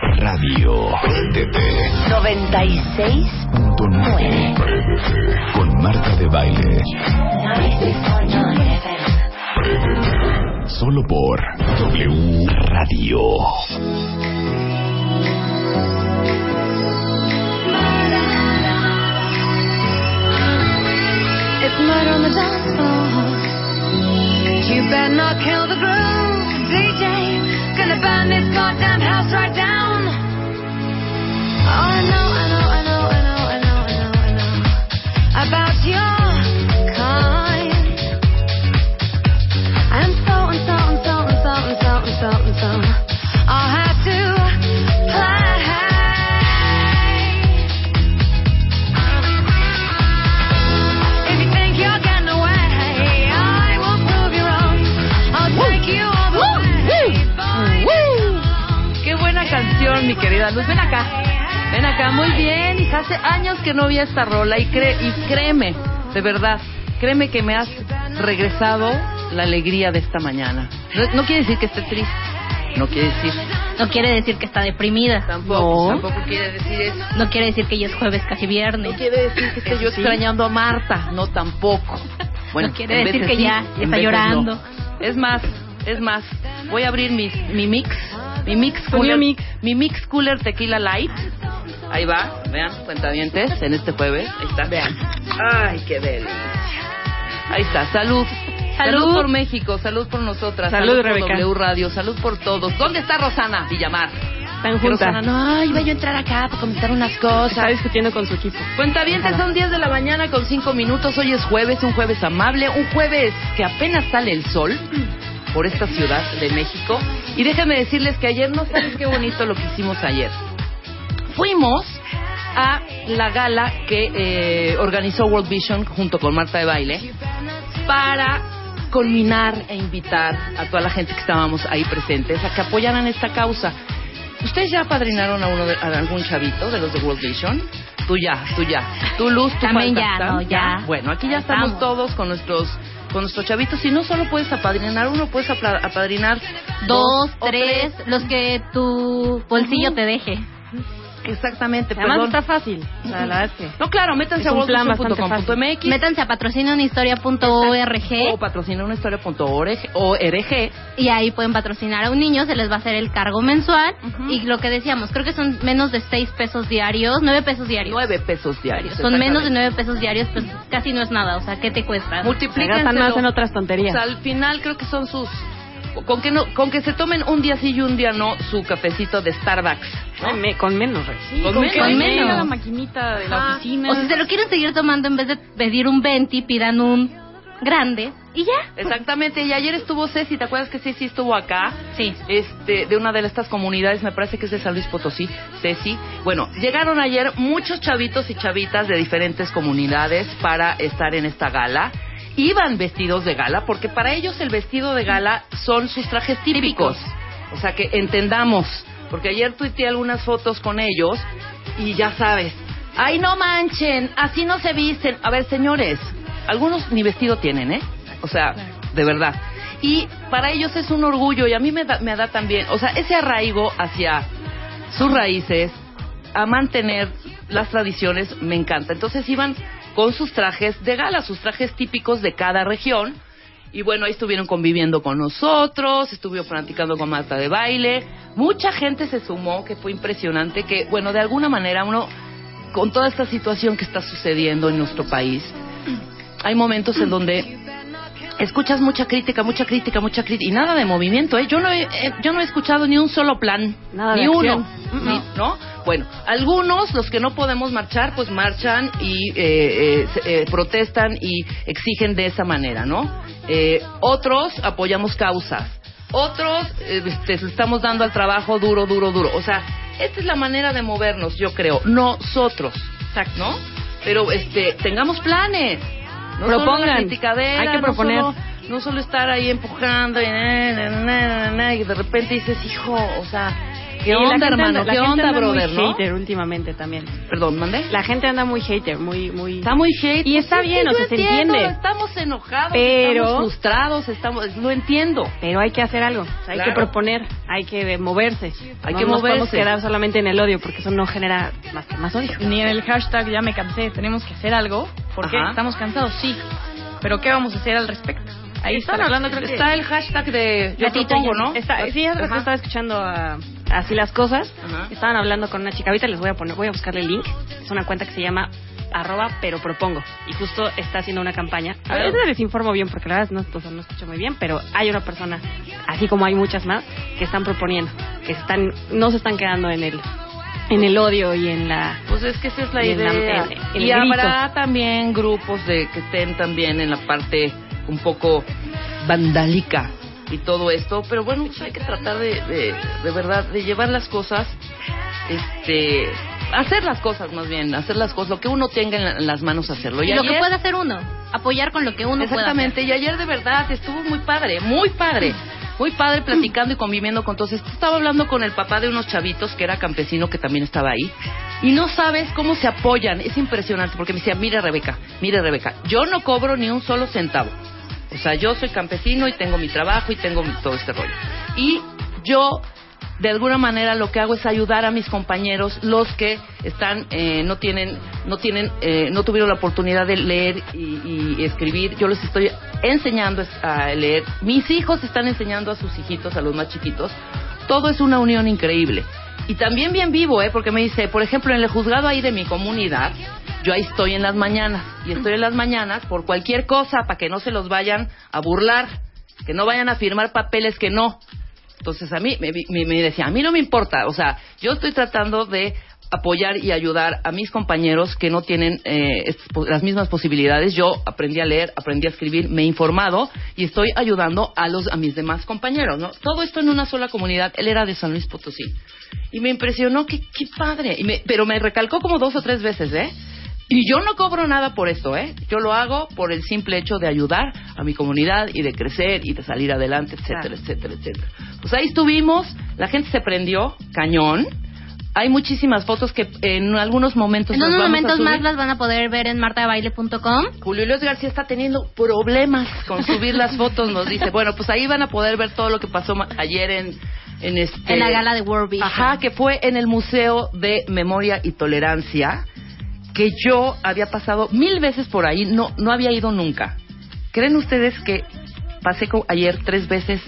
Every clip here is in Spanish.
Radio. Préndete. 96.9 Con Marta de Baile. 96.9 FM. Solo por W Radio. It's murder on the dance floor. You better not kill the groove, DJ. Gonna burn this goddamn house right down. Oh, I know, I know, I know, I know, I know, I know, I know about your querida Luz. Ven acá. Ven acá, muy bien. hija. Hace años que no vi esta rola y, cre y créeme, de verdad, créeme que me has regresado la alegría de esta mañana. No, no quiere decir que esté triste. No quiere decir. No quiere decir que está deprimida. Tampoco. Tampoco quiere decir eso. No quiere decir que ya es jueves, casi viernes. No quiere decir que esté yo extrañando a Marta. No, tampoco. No quiere decir que ya está llorando. no. Es más, es más. Voy a abrir mi, mi mix. Mi mix cooler. mi mix. Mi mix cooler tequila light. Ahí va, vean, cuentavientes, en este jueves. Ahí está. Vean. Ay, qué delicia. Ahí está, salud. Salud. por México, salud por nosotras, Salud, por Rebeca. W Radio, salud por todos. ¿Dónde está Rosana Villamar? Están juntas. Rosana, no, iba yo a entrar acá para comentar unas Está cosas. discutiendo con su equipo. Cuentavientes, son 10 de la mañana con 5 minutos. Hoy es jueves, un jueves amable, un jueves que apenas sale el sol por esta ciudad de México. Y déjenme decirles que ayer no sabes qué bonito lo que hicimos ayer. Fuimos a la gala que eh, organizó World Vision junto con Marta de Baile para culminar e invitar a toda la gente que estábamos ahí presentes a que apoyaran esta causa. ¿Ustedes ya apadrinaron a uno de, a algún chavito de los de World Vision? Tú ya, tú ya. Tú Luz, tú También faltas, ya, ¿tam? no, ya. Bueno, aquí ya estamos, Estamos. todos con nuestros con nuestros chavitos. Y no solo puedes apadrinar uno, puedes apadrinar Dos, tres, los que tu bolsillo te deje. Exactamente, Además perdón. está fácil. O sea, la verdad es que... No, claro, métanse Es a worldvision.com.mx Métanse a patrocinaunhistoria.org o patrocinaunhistoria.org o RG y ahí pueden patrocinar a un niño, se les va a hacer el cargo mensual y lo que decíamos, creo que son menos de seis pesos diarios, nueve pesos diarios. nueve pesos diarios. Son menos de exactamente. nueve pesos diarios, pues casi no es nada, o sea, ¿qué te cuesta? Gastan más en otras tonterías. O sea, al final creo que son sus con que no con que se tomen un día sí y un día no su cafecito de Starbucks. Ay, me- con menos, Rey. Sí, Con con, menos. Con menos. la maquinita de la Ajá. oficina. O si se lo quieren seguir tomando en vez de pedir un 20, pidan un grande y ya. Exactamente, y ayer estuvo Ceci, ¿te acuerdas que Ceci estuvo acá? Sí. Este, de una de estas comunidades, me parece que es de San Luis Potosí, Ceci. Bueno, llegaron ayer muchos chavitos y chavitas de diferentes comunidades para estar en esta gala. Iban vestidos de gala, porque para ellos el vestido de gala son sus trajes típicos. O sea, que entendamos, porque ayer tuiteé algunas fotos con ellos y ya sabes, ay no manchen, así no se visten. A ver, señores, algunos ni vestido tienen, ¿eh? O sea, de verdad. Y para ellos es un orgullo y a mí me da, me da también, o sea, ese arraigo hacia sus raíces, a mantener las tradiciones, me encanta. Entonces iban con sus trajes de gala, sus trajes típicos de cada región. Y bueno, ahí estuvieron conviviendo con nosotros, estuvieron platicando con Marta de baile. Mucha gente se sumó, que fue impresionante, que bueno, de alguna manera uno, con toda esta situación que está sucediendo en nuestro país, hay momentos en donde escuchas mucha crítica, mucha crítica, mucha crítica y nada de movimiento, ¿eh? Yo no he, eh, yo no he escuchado ni un solo plan, Nada ni de uno, acción. ni- ¿no? Bueno, algunos, los que no podemos marchar, pues marchan y eh, eh, eh, protestan y exigen de esa manera, ¿no? Eh, otros apoyamos causas, otros eh, este, estamos dando al trabajo duro, duro, duro. O sea, esta es la manera de movernos, yo creo, nosotros, ¿no? Pero este, tengamos planes. No Propongan. Hay que no proponer. solo- No solo, estar ahí empujando y, na, y de repente dices, hijo, o sea, ¿qué la onda, hermano? anda- ¿Qué onda, anda brother, muy no? hater últimamente también. Perdón, ¿mandé? La gente anda muy hater, muy, muy... Está muy hate. Y está sí, bien, o yo sea, se entiendo, entiende. Estamos enojados, Pero- estamos frustrados, estamos, lo entiendo. Pero hay que hacer algo, o sea, hay Claro. que proponer, hay que moverse. Hay no que nos podemos moverse. quedar solamente en el odio, porque eso no genera más que más odio. Ni en el hashtag ya me cansé, tenemos que hacer algo, porque Ajá. estamos cansados, sí. Pero ¿qué vamos a hacer al respecto? Ahí Están está. hablando, creo que está el hashtag de yo Gatito propongo, ¿no? Está, sí, rato Ajá. estaba escuchando a- así las cosas. Ajá. Estaban hablando con una chica. Ahorita les voy a poner, voy a buscarle el link. Es una cuenta que se llama arroba pero propongo. Y justo está haciendo una campaña. A veces les informo bien porque la verdad no, o sea, no escucho muy bien, pero hay una persona, así como hay muchas más, que están proponiendo, que están, no se están quedando en el en el odio y en la Pues es que esa es la Y la- idea. en y grito. habrá también grupos de que estén también en la parte un poco vandálica y todo esto, pero bueno, pues hay que tratar de, de, de verdad de llevar las cosas, este, hacer las cosas más bien, hacer las cosas, lo que uno tenga en, la- en las manos hacerlo. Y lo que puede hacer uno, apoyar con lo que uno pueda Exactamente, y ayer de verdad estuvo muy padre, muy padre. Muy padre platicando y conviviendo con todos. Estaba hablando con el papá de unos chavitos que era campesino que también estaba ahí. Y no sabes cómo se apoyan. Es impresionante porque me decía, mire Rebeca, mire Rebeca, yo no cobro ni un solo centavo. O sea, yo soy campesino y tengo mi trabajo y tengo todo este rollo. Y yo de alguna manera lo que hago es ayudar a mis compañeros, los que están, eh, no tienen, no tienen, eh, no tuvieron la oportunidad de leer y, y escribir. Yo les estoy enseñando a leer. Mis hijos están enseñando a sus hijitos, a los más chiquitos. Todo es una unión increíble. Y también bien vivo, ¿eh? Porque me dice, por ejemplo, en el juzgado ahí de mi comunidad, yo ahí estoy en las mañanas. Y estoy en las mañanas por cualquier cosa, para que no se los vayan a burlar. Que no vayan a firmar papeles que no. Entonces a mí me, me- me decía, a mí no me importa, o sea, yo estoy tratando de apoyar y ayudar a mis compañeros que no tienen eh, las mismas posibilidades. Yo aprendí a leer, aprendí a escribir, me he informado y estoy ayudando a los a mis demás compañeros, ¿no? Todo esto en una sola comunidad. Él era de San Luis Potosí y me impresionó que qué padre. Y me- pero me recalcó como dos o tres veces, ¿eh? Y yo no cobro nada por esto, ¿eh? Yo lo hago por el simple hecho de ayudar a mi comunidad y de crecer y de salir adelante, etcétera, etcétera, etcétera. Pues ahí estuvimos, la gente se prendió, cañón. Hay muchísimas fotos que en algunos momentos En unos momentos más las van a poder ver en martadebaile.com. Julio Luis García está teniendo problemas con subir las fotos, nos dice. Bueno, pues ahí van a poder ver todo lo que pasó ayer en, en este... En la gala de World Vision. Ajá, que fue en el Museo de Memoria y Tolerancia, que yo había pasado mil veces por ahí, no, no había ido nunca. ¿Creen ustedes que pasé ayer tres veces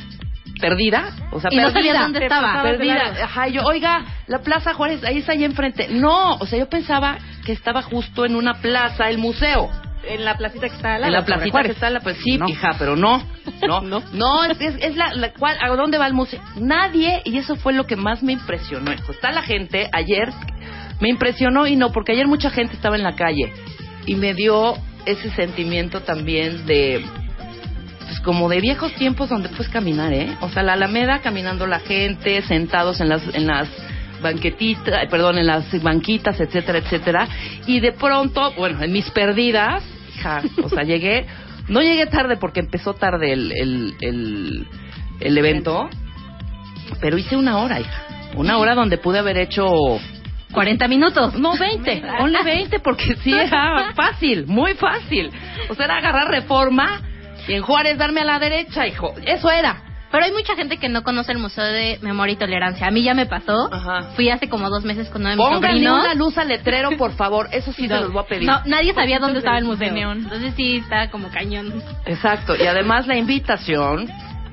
perdida? O sea, Y no perdida. sabía dónde estaba. Perdida. Ajá, y yo, oiga, la Plaza Juárez, ahí está ahí enfrente. No, o sea, yo pensaba que estaba justo en una plaza, el museo. En la placita que está al En lado, la placita que está la pues sí, No. hija, pero no. No, No. no, es, es, es la, la cual, ¿a dónde va el museo? Nadie, y eso fue lo que más me impresionó. hijo. Está la gente, ayer me impresionó y no, porque ayer mucha gente estaba en la calle y me dio ese sentimiento también de pues como de viejos tiempos donde puedes caminar, ¿eh? O sea, la Alameda caminando la gente, sentados en las en las banquetitas, perdón, en las banquitas, etcétera, etcétera. Y de pronto, bueno, en mis perdidas, hija, o sea, llegué, no llegué tarde porque empezó tarde el, el, el, el evento, pero hice una hora, hija. Una hora donde pude haber hecho 40 minutos. no, 20. Ponle 20 porque sí era fácil, muy fácil. O sea, era agarrar reforma y en Juárez darme a la derecha, hijo. Eso era. Pero hay mucha gente que no conoce el Museo de Memoria y Tolerancia. A mí ya me pasó. Ajá. Fui hace como dos meses con uno de mis Pónganle sobrinos. una luz al letrero, por favor. Eso sí se los voy a pedir. No, nadie sabía dónde estaba el de museo. neón. Entonces sí, está como cañón. Exacto. Y además la invitación,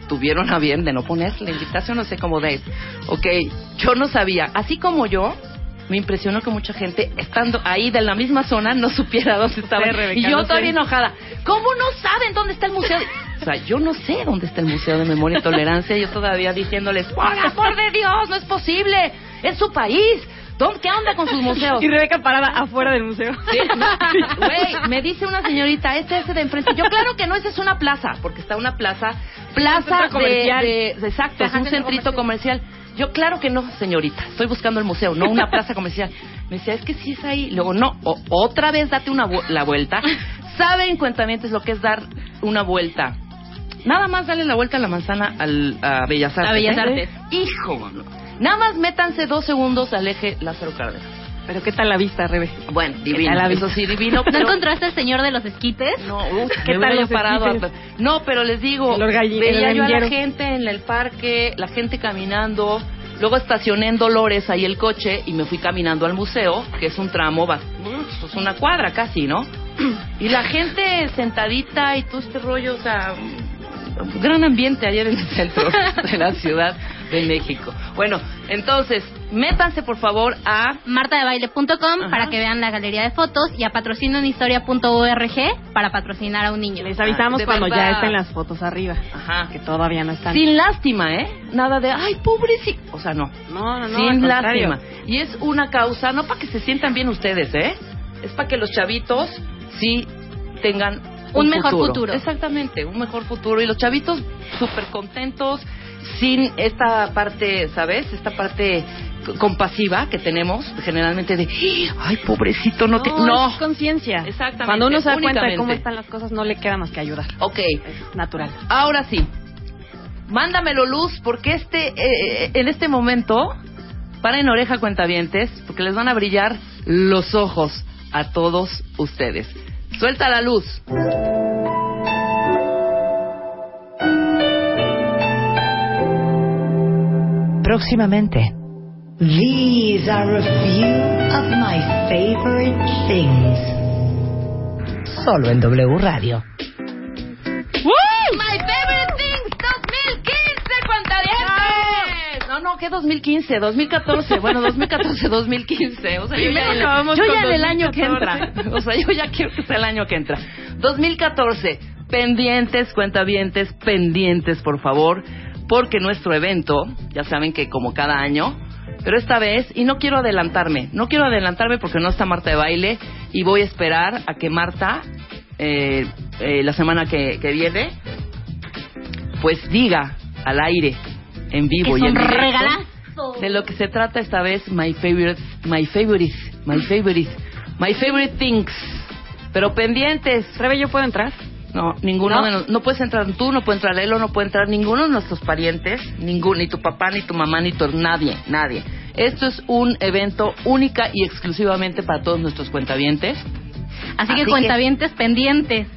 tuvieron a bien de no poner la invitación, no sé cómo de. Ok, yo no sabía. Así como yo, me impresionó que mucha gente, estando ahí de la misma zona, no supiera dónde estaba. Sí, Rebeca, y yo no sé. todavía enojada. ¿Cómo no saben dónde está el museo? O sea, yo no sé dónde está el Museo de Memoria y Tolerancia. Yo todavía diciéndoles, por amor de Dios, no es posible. Es su país. ¿Dónde- ¿Qué onda con sus museos? Y Rebeca parada afuera del museo. Sí, Güey, me dice una señorita, este es de enfrente. Yo, claro que no, esa es una plaza, porque está una plaza, plaza de, de- de- exacto, es un centrito comercial. Yo, claro que no, señorita, estoy buscando el museo, no una plaza comercial. Me decía, es que sí es ahí. Luego, no, o- otra vez date una vu- la vuelta. ¿Saben, cuentamientos, lo que es dar una vuelta? Nada más darle la vuelta a la manzana al, a Bellas Artes. A Bellas ¿eh? Artes. Hijo, mano. Nada más métanse dos segundos al eje Lázaro Cárdenas. Pero ¿qué tal la vista, Rebe? Bueno, divino. la Eso vista? sí, divino. ¿No encontraste al señor de los esquites? no, uf, ¿Qué me tal los parado a-? No, pero les digo, veía yo a la gente en el parque, la gente caminando, luego estacioné en Dolores ahí el coche y me fui caminando al museo, que es un tramo, es una cuadra casi, ¿no? Y la gente sentadita y todo este rollo, o sea, un gran ambiente ayer en el centro de la Ciudad de México. Bueno, entonces, métanse por favor a martadebaile.com para que vean la galería de fotos y a patrocinoenhistoria.org para patrocinar a un niño. Les avisamos de cuando verdad. ya estén las fotos arriba. Ajá. Que todavía no están. Sin lástima, ¿eh? Nada de, ay, pobrecito. O sea, no. No, no, no. Sin lástima. Y es una causa, no para que se sientan bien ustedes, ¿eh? Es para que los chavitos sí tengan Un mejor futuro. Exactamente, un mejor futuro. Y los chavitos súper contentos, sin esta parte, ¿sabes? Esta parte compasiva que tenemos generalmente de, ay, pobrecito, no, te... No. es conciencia. Exactamente, Cuando uno se da cuenta de cómo están las cosas, no le queda más que ayudar. Ok, Es natural. Ahora sí, mándamelo luz porque este, eh, en este momento, paren oreja cuentavientes, porque les van a brillar los ojos a todos ustedes. Suelta la luz. Próximamente. These are a few of my favorite things. Solo en W Radio. My favorite No, ¿qué 2015? 2014. Bueno, 2014, 2015. O sea, yo ya, en el- yo ya en el año que 2014. entra. O sea, yo ya quiero que sea el año que entra. 2014. Pendientes, cuentavientes, pendientes, por favor. Porque nuestro evento, ya saben que como cada año, pero esta vez, y no quiero adelantarme, no quiero adelantarme porque no está Marta de baile y voy a esperar a que Marta, eh, eh, la semana que, que viene, pues diga al aire, en vivo y en un directo, regalazo. de lo que se trata esta vez, my favorite, my favorite, my favorite, my favorite things. Pero pendientes. Rebe, ¿yo puedo entrar? No, ninguno ¿No? no puedes entrar tú, no puede entrar Lelo, no puede entrar ninguno de nuestros parientes, ningún, ni tu papá, ni tu mamá, ni tu nadie, nadie. Esto es un evento única y exclusivamente para todos nuestros cuentavientes. Así, Así que que- cuentavientes pendientes.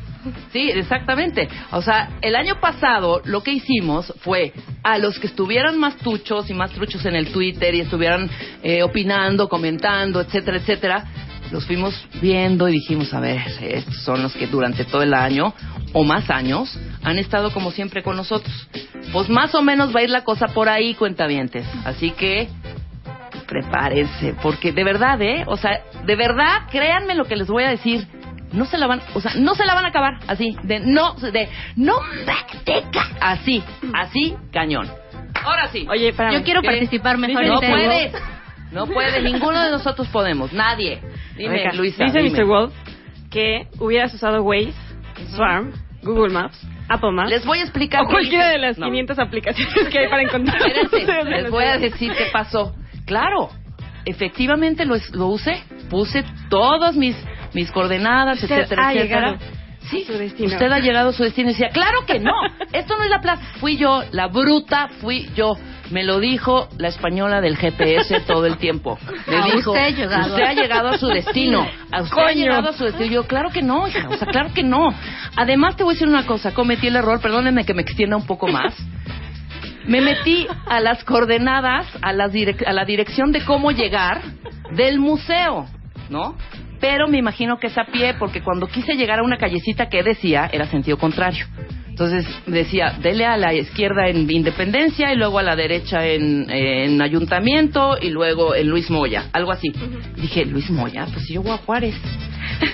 Sí, exactamente. O sea, el año pasado lo que hicimos fue a los que estuvieran más tuchos y más truchos en el Twitter y estuvieran eh, opinando, comentando, etcétera, etcétera, los fuimos viendo y dijimos, a ver, estos son los que durante todo el año o más años han estado como siempre con nosotros. Pues más o menos va a ir la cosa por ahí, cuentavientes. Así que prepárense, porque de verdad, ¿eh? O sea, de verdad, créanme lo que les voy a decir. No se la van, o sea, no se la van a acabar así, de no, de no manteca, así, así, cañón. Ahora sí. Oye, espérame. Yo quiero ¿Qué? participar mejor No en puedes, no puedes, ninguno de nosotros podemos, nadie. Dime, Luisa. Dice dime. Mr. Wolf que hubieras usado Waze, Swarm, Google Maps, Apple Maps Les voy a explicar. o cualquiera de las No. 500 aplicaciones que hay para encontrar. Espérense, les voy a decir qué pasó. Claro, efectivamente lo, lo usé. Puse todas mis, mis coordenadas, Usted etcétera, ha etcétera. llegado Sí, a su destino. usted ha llegado a su destino. Y decía, claro que no, esto no es la plaza. Fui yo, la bruta, fui yo. Me lo dijo la española del GPS todo el tiempo. Me A dijo, usted ha llegado. usted ha llegado a su destino. A usted ha Coño. llegado a su destino. Y yo, claro que no, hija, o sea, claro que no. Además, te voy a decir una cosa. Cometí el error, perdónenme que me extienda un poco más. me metí a las coordenadas, a, las direc- a la dirección de cómo llegar del museo, ¿no? Pero me imagino que es a pie, porque cuando quise llegar a una callecita que decía, era sentido contrario. Entonces decía, dele a la izquierda en Independencia y luego a la derecha en, en Ayuntamiento y luego en Luis Moya, algo así. Dije, Luis Moya, pues si yo voy a Juárez.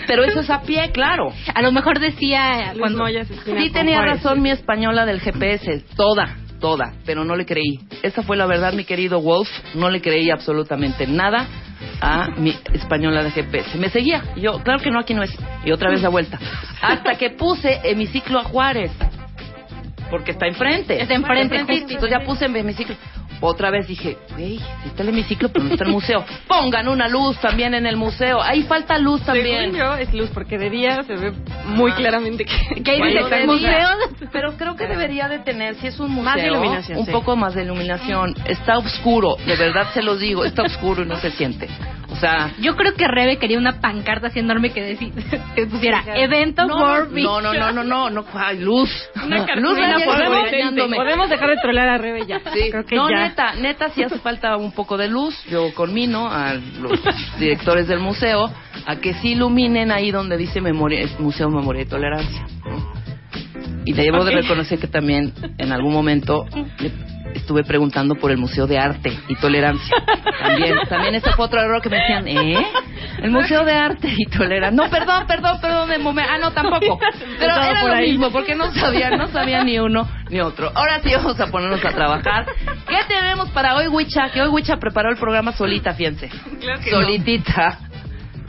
Pero eso es a pie, claro. A lo mejor decía Luis cuando Moya se Sí tenía Juárez. razón mi española del GPS, toda, toda, pero no le creí. Esa fue la verdad, mi querido Wolf, no le creí absolutamente nada a mi española de GPS. Me seguía, y yo, claro que no, aquí no es, y otra vez la vuelta. Hasta que puse hemiciclo a Juárez, porque está enfrente. Está enfrente, justo. Entonces ya puse hemiciclo. Otra vez dije, güey, está el hemiciclo, pero no está el museo. Pongan una luz también en el museo. Ahí falta luz también. Según yo, es luz, porque de día se ve muy Ah. claramente que, Que ahí Bueno, museo. Pero creo que debería de tener, si es un museo, Más de iluminación, un sí. poco más de iluminación. Está oscuro, de verdad se los digo, está oscuro y no se siente. O sea, Yo creo que Rebe quería una pancarta así enorme que, decía, que pusiera evento no, World no, no, no, no, no, no, ay, luz. Una luz podemos, podemos dejar de trolear a Rebe ya. Sí. Creo que no, ya. neta, neta, sí hace falta un poco de luz. Yo conmino a los directores del museo a que sí iluminen ahí donde dice memoria, Museo Memoria y Tolerancia. ¿no? Y debo de Ok. reconocer que también en algún momento le estuve preguntando por el Museo de Arte y Tolerancia. También, también ese fue otro error que me decían, ¿eh? El Museo de Arte y Tolerancia. No, perdón, perdón, perdón, de momento. Ah, no, tampoco. Pero era por lo ahí. mismo, porque no sabía, no sabía ni uno ni otro. Ahora sí vamos a ponernos a trabajar. ¿Qué tenemos para hoy, Wicha? Que hoy Wicha preparó el programa solita, fíjense. Claro que no. Solitita.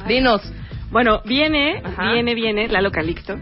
Dinos. Bueno, viene, Ajá. viene, viene Lalo Calixto.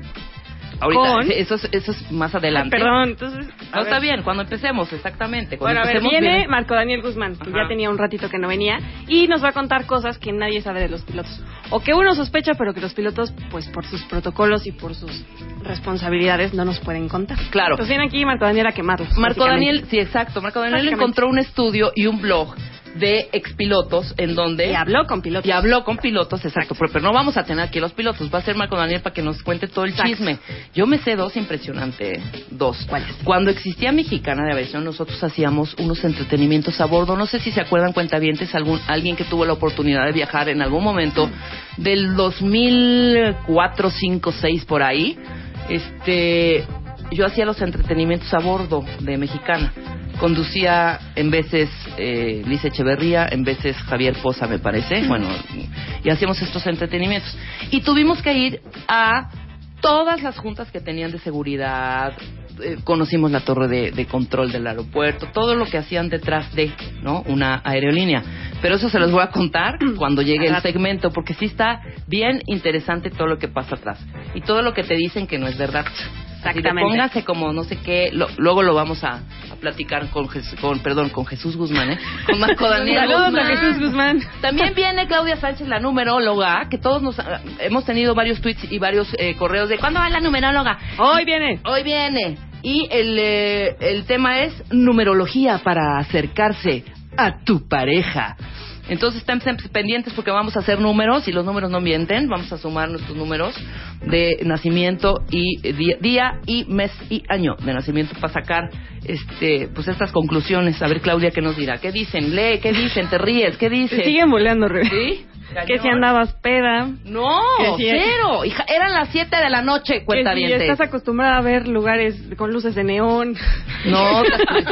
Ahorita, Con- eso, es, eso es más adelante. Perdón, entonces. No ver. está bien, cuando empecemos, exactamente. Cuando Bueno, a ver, viene. Marco Daniel Guzmán, que Ajá. ya tenía un ratito que no venía, y nos va a contar cosas que nadie sabe de los pilotos. O que uno sospecha, pero que los pilotos, pues por sus protocolos y por sus responsabilidades, no nos pueden contar. Claro. Entonces viene aquí Marco Daniel a quemarlos. Marco. Daniel, sí, exacto. Marco Daniel encontró un estudio y un blog de expilotos en donde... Y habló con pilotos. Y habló con pilotos, exacto. Pero, pero no vamos a tener aquí los pilotos. Va a ser Marco Daniel para que nos cuente todo el Exacto. chisme. Yo me sé dos impresionante. Dos. Cuando existía Mexicana de Aviación, nosotros hacíamos unos entretenimientos a bordo. No sé si se acuerdan, cuentavientes, algún, alguien que tuvo la oportunidad de viajar en algún momento del 2004, 5, 6 por ahí. Este, yo hacía los entretenimientos a bordo de Mexicana. Conducía en veces eh, Liz Echeverría, en veces Javier Poza, me parece. Bueno, y hacíamos estos entretenimientos. Y tuvimos que ir a todas las juntas que tenían de seguridad. eh, conocimos la torre de, de control del aeropuerto, todo lo que hacían detrás de, ¿no? Una aerolínea. Pero eso se los voy a contar cuando llegue el segmento, porque sí está bien interesante todo lo que pasa atrás. Y todo lo que te dicen que no es verdad. Así de Exactamente. póngase como no sé qué, lo- luego lo vamos a, a platicar con, Jes- con, perdón, con Jesús Guzmán, ¿eh? Con Marco Daniel Saludos Guzmán. a Jesús Guzmán. También viene Claudia Sánchez, la numeróloga, que todos nos ah, hemos tenido varios tweets y varios eh, correos de ¿cuándo va la numeróloga? Hoy viene. Hoy viene. Y el, eh, el tema es numerología para acercarse a tu pareja. Entonces estén pendientes porque vamos a hacer números y los números no mienten. Vamos a sumar nuestros números de nacimiento y eh, día, día y mes y año de nacimiento para sacar este pues estas conclusiones. A ver Claudia qué nos dirá. ¿Qué dicen? Lee, ¿qué dicen? ¿Te ríes? ¿Qué dicen? siguen volando, Rebe. ¿Sí? Que si andabas peda. No, si- cero. Hija, eran las 7 de la noche, cuenta si bien. estás acostumbrada a ver lugares con luces de neón. No,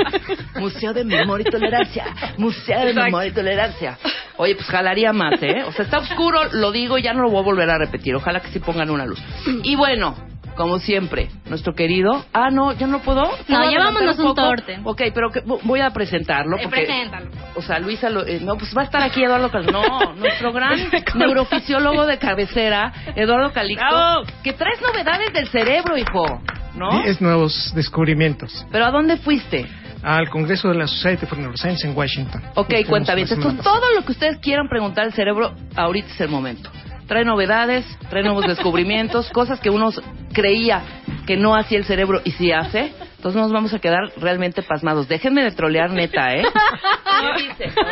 Museo de Memoria y Tolerancia. Museo de Exacto. Memoria y Tolerancia. Oye, pues jalaría más, ¿eh? O sea, está oscuro, lo digo, ya no lo voy a volver a repetir. Ojalá que sí pongan una luz. Y bueno, como siempre, nuestro querido. Ah, no, ya no puedo. ¿Puedo No, llevámonos un poco? torte. Ok, pero que- voy a presentarlo. Eh, Porque, preséntalo. O sea, Luisa, lo- eh, no, pues va a estar aquí Eduardo Calixto. No, nuestro gran neurofisiólogo de cabecera, Eduardo Calixto, ¡Bravo! que traes novedades del cerebro, hijo, ¿no? Es nuevos descubrimientos. Pero ¿a dónde fuiste? Al Congreso de la Society for Neuroscience en Washington. Ok, cuenta bien. Entonces, todo lo que ustedes quieran preguntar al cerebro, ahorita es el momento. Trae novedades, trae nuevos descubrimientos, cosas que uno creía que no hacía el cerebro y sí hace. Entonces nos vamos a quedar realmente pasmados. Déjenme de trolear neta, ¿eh? ¿Qué dice?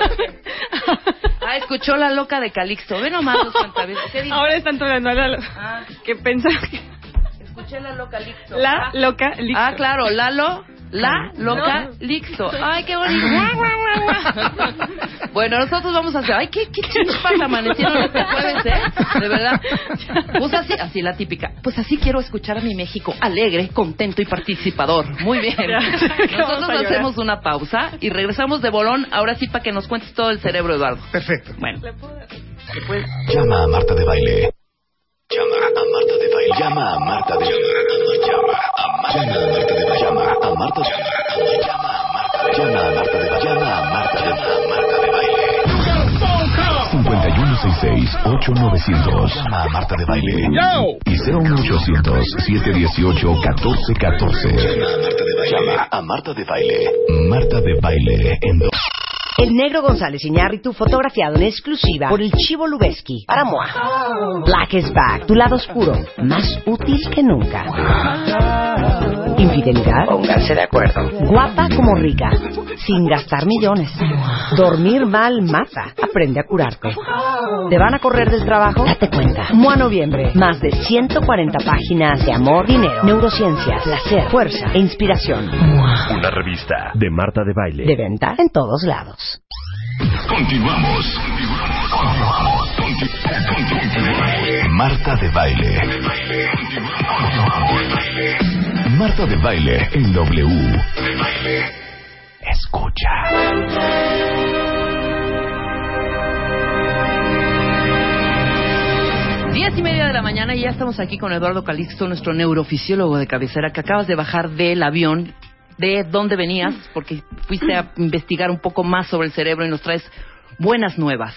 Ah, escuchó la loca de Calixto. Ve nomás los. ¿Qué? Ahora están troleando a Lalo. Ah, Que pensaron que escuché la loca Calixto. la Ah. loca listo. Ah, claro, Lalo. La loca Lixto. Ay, qué bonito. bueno, nosotros vamos a hacer. Ay, qué, qué chispas amanecieron este jueves, ¿eh? De verdad. Pues así, así la típica. Pues así quiero escuchar a mi México alegre, contento y participador. Muy bien. Nosotros hacemos una pausa y regresamos de bolón. Ahora sí, para que nos cuentes todo el cerebro, Eduardo. Perfecto. Bueno. Llama a Marta de Baile. Llama a Marta de Baile. Llama a Marta de Baile. Llama a Marta de Baile. Llama a Marta de Baile. Llama a Marta de Baile. Llama a Marta de Baile. Llama a Marta de Baile. 5166-8900. Llama a Marta de Baile. Y 01800-718-1414. Llama a Marta de Baile. Marta de Baile en dos. El negro González Iñárritu fotografiado en exclusiva por el Chivo Lubeski para Moa. Black is back, tu lado oscuro, más útil que nunca. Infidelidad, pónganse de acuerdo. Guapa como rica, sin gastar millones. Dormir mal mata, aprende a curarte. ¿Te van a correr del trabajo? Date cuenta. Moa Noviembre, más de 140 páginas de amor, dinero, neurociencia, placer, fuerza e inspiración. Moa. Una revista de Marta de Baile. De venta en todos lados. Continuamos. Continuamos. Conti- Marta de Baile. Marta de Baile en W. Escucha. Diez y media de la mañana y ya estamos aquí con Eduardo Calixto, nuestro neurofisiólogo de cabecera, que acabas de bajar del avión. ¿De dónde venías? Porque fuiste a investigar un poco más sobre el cerebro y nos traes buenas nuevas.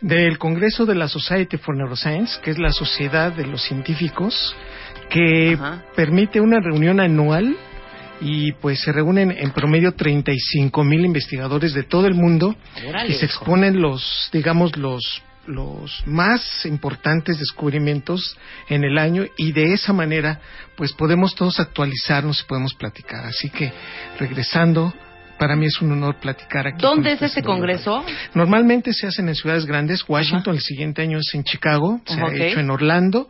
Del Congreso de la Society for Neuroscience, que es la sociedad de los científicos, que Ajá. permite una reunión anual y pues se reúnen en promedio 35 mil investigadores de todo el mundo y se hijo. exponen los, digamos, los los más importantes descubrimientos en el año y de esa manera pues podemos todos actualizarnos y podemos platicar. Así que regresando, para mí es un honor platicar aquí. ¿Dónde es este congreso? Normalmente se hacen en ciudades grandes. Washington el siguiente año es en Chicago, se ha hecho en Orlando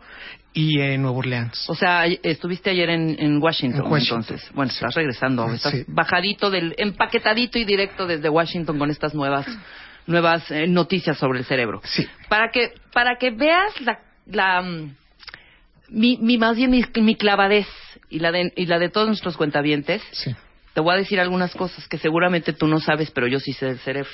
y en Nueva Orleans. O sea, estuviste ayer en, en Washington, En Washington. entonces. Bueno, estás regresando, Ah, estás sí. bajadito del, empaquetadito y directo desde Washington con estas nuevas, nuevas eh, noticias sobre el cerebro. Sí. Para que, para que veas la, la mm, mi, mi más bien mi, mi clavadez y la de, y la de todos nuestros cuentavientes, Sí. Te voy a decir algunas cosas que seguramente tú no sabes, pero yo sí sé del cerebro.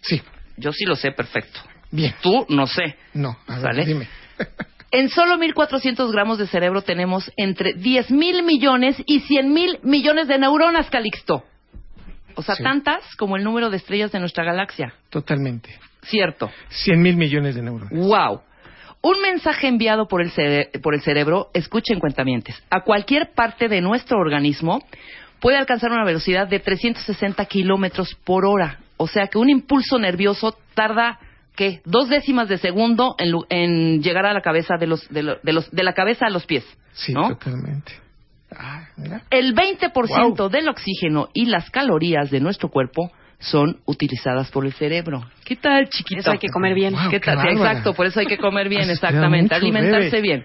Sí. Yo sí lo sé perfecto. Bien. Tú no sé. No, a ver, ¿Sale? dime. En solo 1.400 gramos de cerebro tenemos entre 10 mil millones y 100 mil millones de neuronas, Calixto. O sea, Sí. tantas como el número de estrellas de nuestra galaxia. Totalmente. Cierto. 100 mil millones de neuronas. ¡Wow! Un mensaje enviado por el, cere- por el cerebro, escuchen cuentamientes, a cualquier parte de nuestro organismo puede alcanzar una velocidad de 360 kilómetros por hora. O sea que un impulso nervioso tarda, ¿qué? Dos décimas de segundo en, llegar a la cabeza de los, de, lo- de los, de la cabeza a los pies. Sí, ¿no? totalmente. Ah, mira. El 20% Wow. del oxígeno y las calorías de nuestro cuerpo son utilizadas por el cerebro. ¿Qué tal, chiquito? Eso hay que comer bien. Wow, ¿Qué qué tal? Sí, bárbara. exacto, por eso hay que comer bien, exactamente, mucho, alimentarse bien.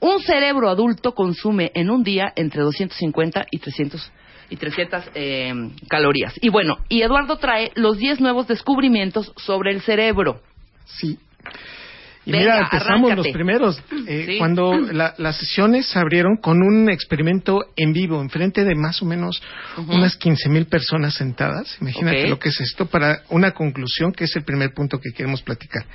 Un cerebro adulto consume en un día entre 250 y 300 y 300 eh, calorías. Y bueno, y Eduardo trae los 10 nuevos descubrimientos sobre el cerebro. Sí. Y Venga, mira, empezamos arráncate. los primeros. Eh, Sí. Cuando la- las sesiones se abrieron con un experimento en vivo, enfrente de más o menos unas 15 mil personas sentadas. Imagínate Ok. lo que es esto para una conclusión que es el primer punto que queremos platicar.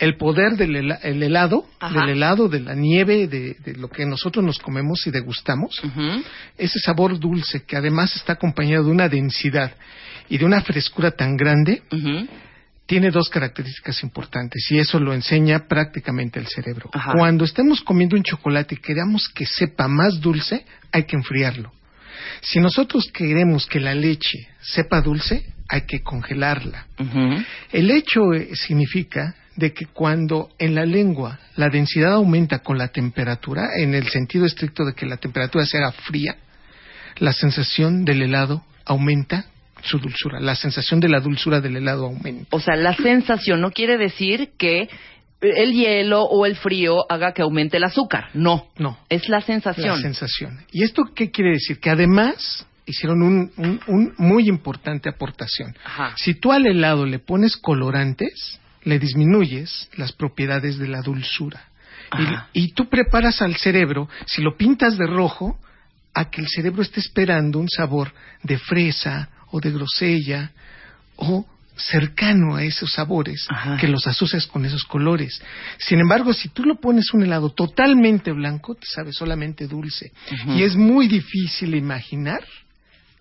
El poder del hela- el helado, Ajá. del helado, de la nieve, de, de lo que nosotros nos comemos y degustamos. Ese sabor dulce que además está acompañado de una densidad y de una frescura tan grande. Tiene dos características importantes y eso lo enseña prácticamente el cerebro. Ajá. Cuando estemos comiendo un chocolate y queramos que sepa más dulce, hay que enfriarlo. Si nosotros queremos que la leche sepa dulce, hay que congelarla. El hecho eh, significa de que cuando en la lengua la densidad aumenta con la temperatura, en el sentido estricto de que la temperatura sea fría, la sensación del helado aumenta su dulzura, la sensación de la dulzura del helado aumenta. O sea, la sensación no quiere decir que el hielo o el frío haga que aumente el azúcar. No. No. Es la sensación. La sensación. ¿Y esto qué quiere decir? Que además hicieron un, un- un muy importante aportación. Ajá. Si tú al helado le pones colorantes, le disminuyes las propiedades de la dulzura. Y, y tú preparas al cerebro, si lo pintas de rojo, a que el cerebro esté esperando un sabor de fresa o de grosella o cercano a esos sabores Ajá. que los asocias con esos colores. Sin embargo, si tú lo pones un helado totalmente blanco, te sabe solamente dulce. Y es muy difícil imaginar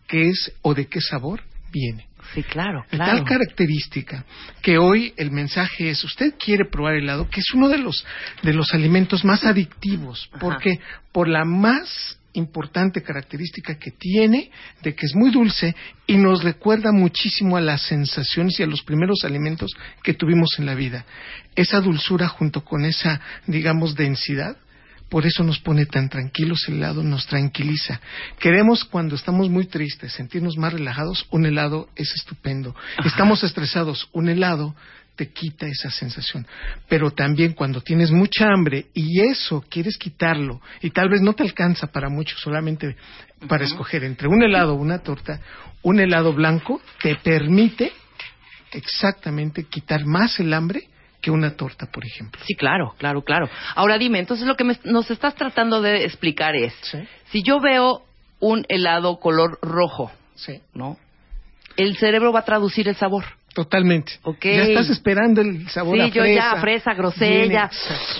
qué es o de qué sabor viene. Sí, claro, claro. tal característica que hoy el mensaje es usted quiere probar helado, que es uno de los de los alimentos más adictivos, Ajá. porque por la más importante característica que tiene de que es muy dulce y nos recuerda muchísimo a las sensaciones y a los primeros alimentos que tuvimos en la vida. Esa dulzura junto con esa, digamos, densidad por eso nos pone tan tranquilos el helado, nos tranquiliza. Queremos cuando estamos muy tristes, sentirnos más relajados, un helado es estupendo. Estamos estresados, un helado te quita esa sensación. Pero también cuando tienes mucha hambre y eso quieres quitarlo y tal vez no te alcanza para mucho, solamente para escoger entre un helado o una torta, un helado blanco te permite exactamente quitar más el hambre que una torta, por ejemplo. Sí, claro, claro, claro. Ahora dime, entonces lo que me- nos estás tratando de explicar es, Sí. si yo veo un helado color rojo, Sí. ¿no? El cerebro va a traducir el sabor. Totalmente. Ok. Ya estás esperando el sabor sí, a yo fresa. ya, fresa, grosella.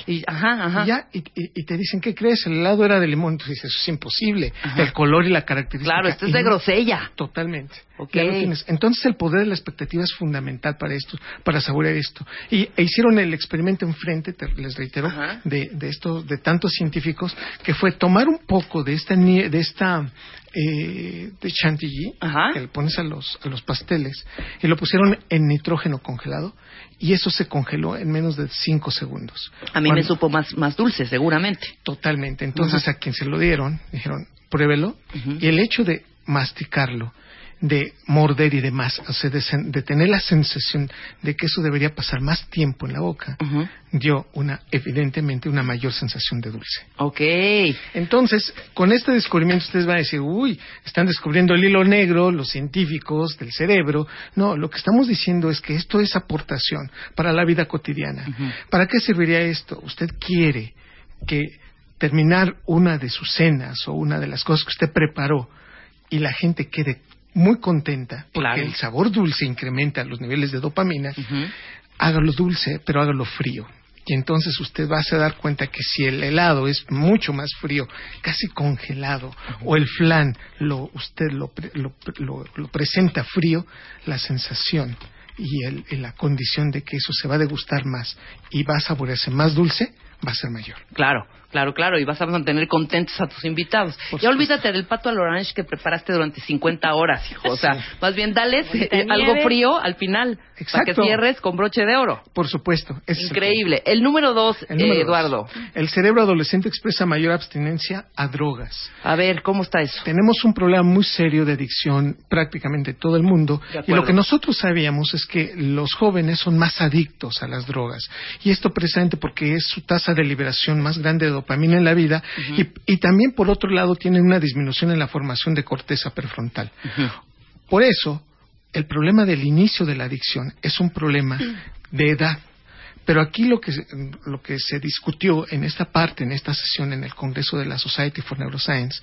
Y, ajá, ajá. Y, ya, y, y- y te dicen, ¿qué crees? El helado era de limón. Entonces dices, eso es imposible. Ajá. El color y la característica. Claro, esto es de grosella. Totalmente. Ok. Ya lo tienes. Entonces el poder de la expectativa es fundamental para esto, para saborear esto. Y e hicieron el experimento enfrente, te- les reitero, de, de estos, de tantos científicos, que fue tomar un poco de esta, de esta, eh, de chantilly, Ajá. que le pones a los, a los pasteles, y lo pusieron en nitrógeno congelado, y eso se congeló en menos de cinco segundos. A mí me supo más, más dulce, seguramente. Totalmente. Entonces Ajá. a quien se lo dieron, dijeron, pruébelo. Y el hecho de masticarlo, de morder y demás, o sea, de, sen- de tener la sensación de que eso debería pasar más tiempo en la boca, dio una, evidentemente, una mayor sensación de dulce. Ok. Entonces, con este descubrimiento ustedes van a decir, uy, están descubriendo el hilo negro, los científicos del cerebro. No, lo que estamos diciendo es que esto es aportación para la vida cotidiana. ¿Para qué serviría esto? Usted quiere que terminar una de sus cenas o una de las cosas que usted preparó y la gente quede muy contenta porque Claro. el sabor dulce incrementa los niveles de dopamina, Ujú. hágalo dulce, pero hágalo frío. Y entonces usted va a se dar cuenta que si el helado es mucho más frío, casi congelado, o el flan lo, usted lo, lo, lo- lo presenta frío, la sensación y, el- y la condición de que eso se va a degustar más y va a saborearse más dulce, va a ser mayor. Claro, claro, claro. Y vas a mantener contentos a tus invitados. Por ya olvídate del pato al orange que preparaste durante 50 horas, hijo. O sea, Sí. más bien dales Bonita eh, algo frío al final. Para Exacto. que cierres con broche de oro. Por supuesto. es Increíble. El número dos, El número eh, dos. Eduardo. El cerebro adolescente expresa mayor abstinencia a drogas. A ver, ¿cómo está eso? Tenemos un problema muy serio de adicción prácticamente en todo el mundo y lo que nosotros sabíamos es que los jóvenes son más adictos a las drogas y esto precisamente porque es su tasa de liberación más grande de dopamina en la vida y, y también por otro lado tienen una disminución en la formación de corteza prefrontal. Por eso, el problema del inicio de la adicción es un problema de edad. Pero aquí lo que, se- lo que se discutió en esta parte, en esta sesión en el Congreso de la Society for Neuroscience,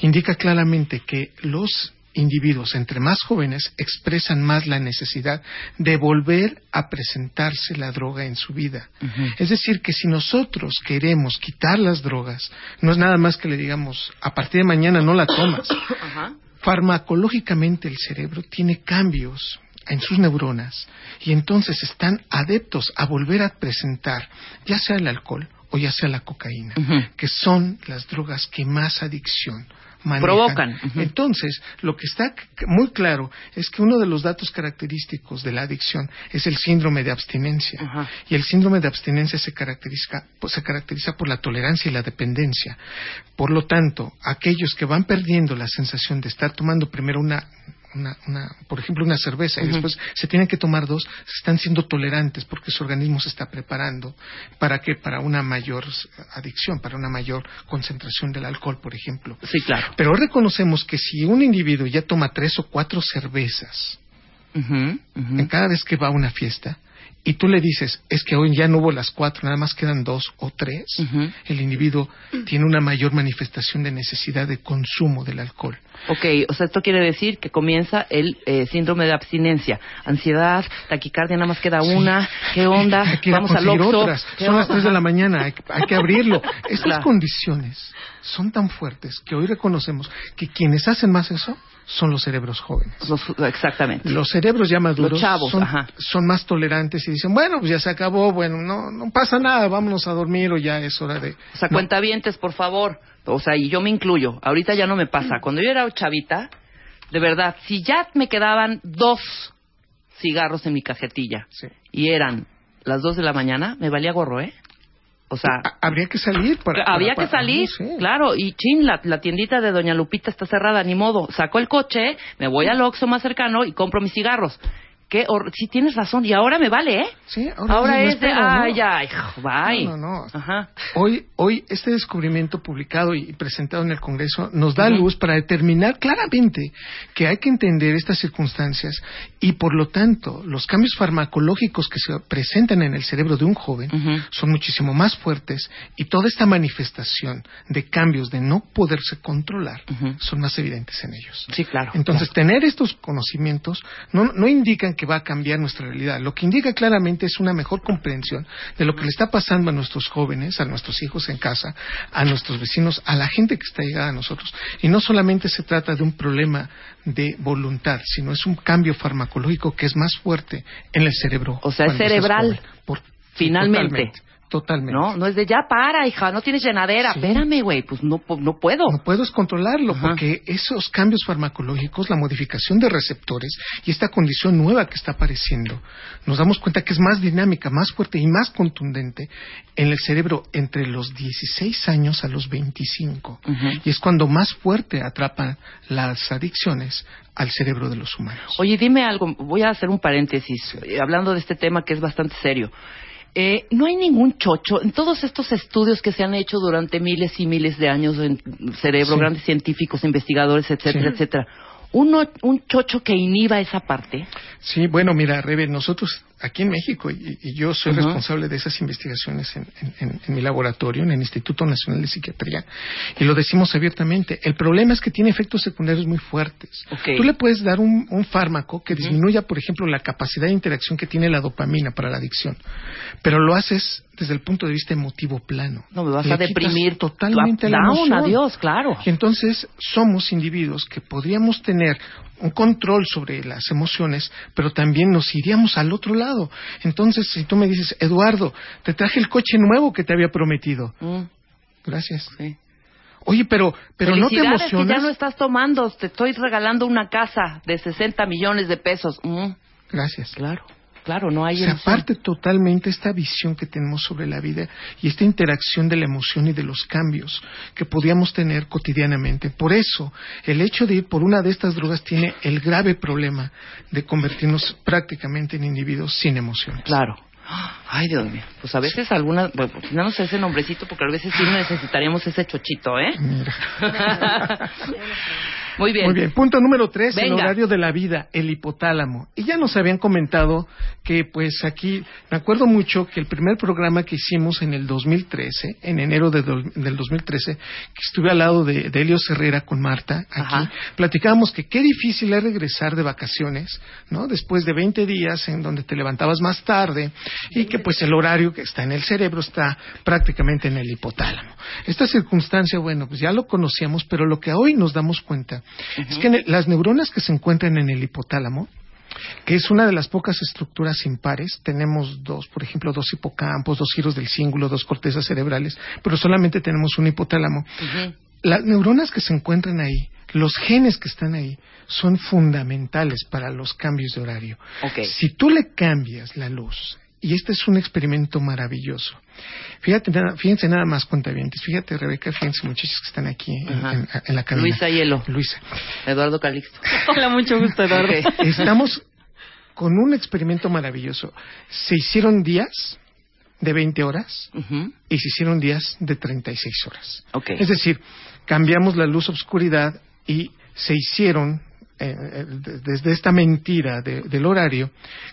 indica claramente que los individuos entre más jóvenes expresan más la necesidad de volver a presentarse la droga en su vida. Es decir, que si nosotros queremos quitar las drogas, no es nada más que le digamos, a partir de mañana no la tomas. Farmacológicamente el cerebro tiene cambios en sus neuronas y entonces están adeptos a volver a presentar ya sea el alcohol o ya sea la cocaína, que son las drogas que más adicción manejan. Provocan. Entonces, lo que está muy claro es que uno de los datos característicos de la adicción es el síndrome de abstinencia. Y el síndrome de abstinencia se caracteriza, pues, se caracteriza por la tolerancia y la dependencia. Por lo tanto, aquellos que van perdiendo la sensación de estar tomando primero una una, una, por ejemplo, una cerveza y después se tienen que tomar dos, están siendo tolerantes porque su organismo se está preparando para que para una mayor adicción, para una mayor concentración del alcohol, por ejemplo. Sí, claro. Pero reconocemos que si un individuo ya toma tres o cuatro cervezas en cada vez que va a una fiesta y tú le dices, es que hoy ya no hubo las cuatro, nada más quedan dos o tres, el individuo tiene una mayor manifestación de necesidad de consumo del alcohol. Ok, o sea, esto quiere decir que comienza el eh, síndrome de abstinencia. Ansiedad, taquicardia, nada más queda una. ¿Qué onda? Hay que Vamos al Oxxo. otras. ¿Qué Son las? 3 de la mañana, hay, que- hay que abrirlo. Estas Claro. condiciones son tan fuertes que hoy reconocemos que quienes hacen más eso son los cerebros jóvenes. Los- exactamente. Los cerebros ya maduros Los chavos, son, ajá. son más tolerantes y dicen, bueno, pues ya se acabó, bueno, no, no pasa nada, vámonos a dormir o ya es hora de... O sea, No. cuentavientes, por favor. O sea, y yo me incluyo. Ahorita ya no me pasa. Cuando yo era chavita, de verdad, si ya me quedaban dos cigarros en mi cajetilla Sí. y eran las dos de la mañana, me valía gorro, ¿eh? O sea, Ha- Habría que salir para... para- había que salir, claro, y chin, la, la tiendita de Doña Lupita está cerrada, ni modo. Saco el coche, me voy al Oxxo más cercano y compro mis cigarros. Que sí tienes razón, y ahora me vale, ¿eh? Sí, Ahora, ahora, es de, espero, ¿no? ay, ay, bye. No, no, no. Ajá. Hoy, hoy este descubrimiento publicado y presentado en el Congreso nos da luz para determinar claramente que hay que entender estas circunstancias y por lo tanto los cambios farmacológicos que se presentan en el cerebro de un joven son muchísimo más fuertes y toda esta manifestación de cambios de no poderse controlar son más evidentes en ellos. Sí, claro. Entonces, tener estos conocimientos no, no indican que va a cambiar nuestra realidad. Lo que indica claramente es una mejor comprensión de lo que le está pasando a nuestros jóvenes, a nuestros hijos en casa, a nuestros vecinos, a la gente que está llegada a nosotros. Y no solamente se trata de un problema de voluntad, sino es un cambio farmacológico que es más fuerte en el cerebro. O sea, es cerebral. Por- Finalmente. Totalmente. Totalmente. No, no es de ya para, hija, no tienes llenadera. Sí. Espérame, güey, pues no, no puedo. No puedes controlarlo Ajá. porque esos cambios farmacológicos, la modificación de receptores y esta condición nueva que está apareciendo, nos damos cuenta que es más dinámica, más fuerte y más contundente en el cerebro entre los 16 años a los 25. Ujú. Y es cuando más fuerte atrapan las adicciones al cerebro de los humanos. Oye, dime algo, voy a hacer un paréntesis, eh, hablando de este tema que es bastante serio. Eh, no hay ningún chocho en todos estos estudios que se han hecho durante miles y miles de años en cerebro, Sí. grandes científicos, investigadores, etcétera, Sí. etcétera. Uno, un chocho que inhiba esa parte. Sí, bueno, mira, Rebe, nosotros aquí en México, y, y yo soy responsable de esas investigaciones en, en- en- en mi laboratorio, en el Instituto Nacional de Psiquiatría, y lo decimos abiertamente, el problema es que tiene efectos secundarios muy fuertes. Tú le puedes dar un, un fármaco que disminuya, por ejemplo, la capacidad de interacción que tiene la dopamina para la adicción, pero lo haces desde el punto de vista emotivo plano. No, me vas Le a deprimir totalmente la emoción. adiós, claro. Y entonces somos individuos que podríamos tener un control sobre las emociones, pero también nos iríamos al otro lado. Entonces, si tú me dices, Eduardo, te traje el coche nuevo que te había prometido. Mm, Gracias. sí. Oye, pero, pero no te que emocionas. ya no estás tomando, te estoy regalando una casa de 60 millones de pesos. Mm, Gracias. claro, claro, no hay Se aparte totalmente esta visión que tenemos sobre la vida y esta interacción de la emoción y de los cambios que podíamos tener cotidianamente. Por eso, el hecho de ir por una de estas drogas tiene el grave problema de convertirnos prácticamente en individuos sin emociones. Claro. Ay, Dios mío. Pues a veces algunas, bueno, pues no sé ese nombrecito porque a veces sí necesitaríamos ese chochito, ¿eh? Mira. Muy bien. Muy bien. Punto número tres, el Venga. horario de la vida, el hipotálamo. Y ya nos habían comentado que, pues aquí, me acuerdo mucho que el primer programa que hicimos en el 2013, en enero de do- del 2013, que estuve al lado de, de Helios Herrera con Marta, aquí, Ajá. platicábamos que qué difícil es regresar de vacaciones, ¿no? Después de 20 días en donde te levantabas más tarde y que, pues, el horario que está en el cerebro está prácticamente en el hipotálamo. Esta circunstancia, bueno, pues ya lo conocíamos, pero lo que hoy nos damos cuenta es que las neuronas que se encuentran en el hipotálamo, que es una de las pocas estructuras impares, tenemos dos, por ejemplo, dos hipocampos, dos giros del cíngulo, dos cortezas cerebrales, pero solamente tenemos un hipotálamo. Las neuronas que se encuentran ahí, los genes que están ahí, son fundamentales para los cambios de horario. Si tú le cambias la luz y este es un experimento maravilloso. Fíjate, nada- fíjense nada más, cuentavientes. Fíjate, Rebeca, fíjense, muchachos que están aquí en, Ajá. en- en la cabina. Luisa Hielo. Luisa. Eduardo Calixto. Hola, mucho gusto, Eduardo. Estamos con un experimento maravilloso. Se hicieron días de 20 horas y se hicieron días de 36 horas. Ok. Es decir, cambiamos la luz-obscuridad y se hicieron, eh, eh, desde esta mentira de- del horario,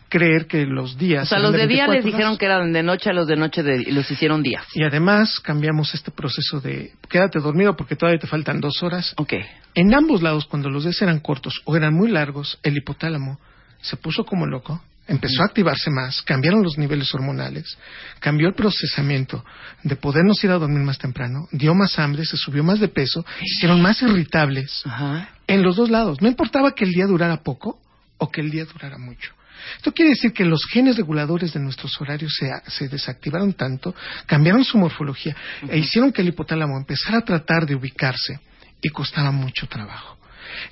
creer que los días... O sea, los de día 24 les dijeron que eran de noche, a los de noche de, y los hicieron días. Y además cambiamos este proceso de quédate dormido porque todavía te faltan dos horas. Ok. En ambos lados, cuando los días eran cortos o eran muy largos, el hipotálamo se puso como loco, empezó a activarse más, cambiaron los niveles hormonales, cambió el procesamiento de podernos ir a dormir más temprano, dio más hambre, se subió más de peso, se hicieron más irritables Ajá. en los dos lados. No importaba que el día durara poco o que el día durara mucho. Esto quiere decir que los genes reguladores de nuestros horarios se, se desactivaron tanto, cambiaron su morfología e hicieron que el hipotálamo empezara a tratar de ubicarse y costaba mucho trabajo.